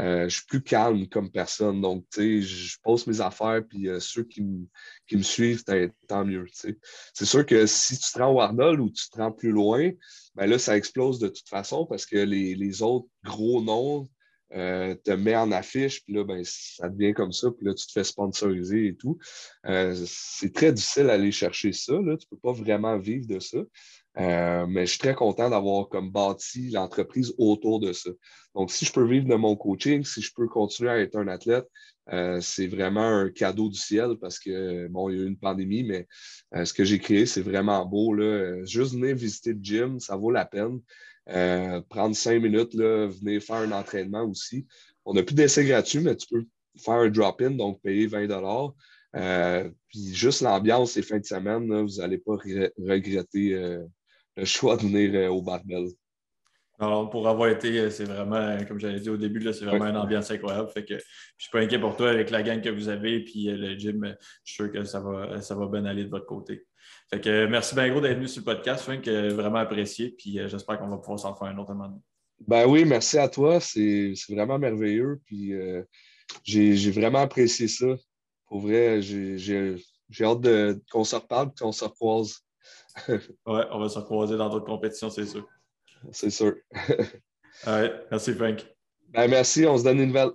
euh, je suis plus calme comme personne. Donc, tu sais, je pose mes affaires, puis euh, ceux qui, me suivent, tant mieux. C'est sûr que si tu te rends au Arnold ou tu te rends plus loin, ben là, ça explose de toute façon parce que les, autres gros noms euh, te mettent en affiche, puis là, ben, ça devient comme ça, puis là, tu te fais sponsoriser et tout. c'est très difficile d'aller chercher ça. Là. Tu ne peux pas vraiment vivre de ça. Euh, mais je suis très content d'avoir comme bâti l'entreprise autour de ça. Donc, si je peux vivre de mon coaching, si je peux continuer à être un athlète, euh, c'est vraiment un cadeau du ciel parce que, bon, il y a eu une pandémie, mais euh, ce que j'ai créé, c'est vraiment beau. Là. Juste venir visiter le gym, ça vaut la peine. Prendre cinq minutes, là, venir faire un entraînement aussi. On n'a plus d'essai gratuit, mais tu peux faire un drop-in, donc payer 20 puis juste l'ambiance les fins de semaine, vous n'allez pas regretter le choix de venir au barbell. Alors, pour avoir été, c'est vraiment, comme j'avais dit au début, c'est vraiment une ambiance incroyable. Fait que je suis pas inquiet pour toi avec la gang que vous avez. Puis le gym, je suis sûr que ça va, ça va bien aller de votre côté. Fait que merci bien gros d'être venu sur le podcast, Frank. Vraiment apprécié. Puis j'espère qu'on va pouvoir s'en faire un autre moment. Ben oui, merci à toi. C'est vraiment merveilleux. Puis j'ai vraiment apprécié ça. Pour vrai, j'ai hâte qu'on se reparle et qu'on se recroise. ouais, on va se recroiser dans d'autres compétitions, c'est sûr. C'est sûr. merci, Frank. Ben, merci, on se donne une nouvelle.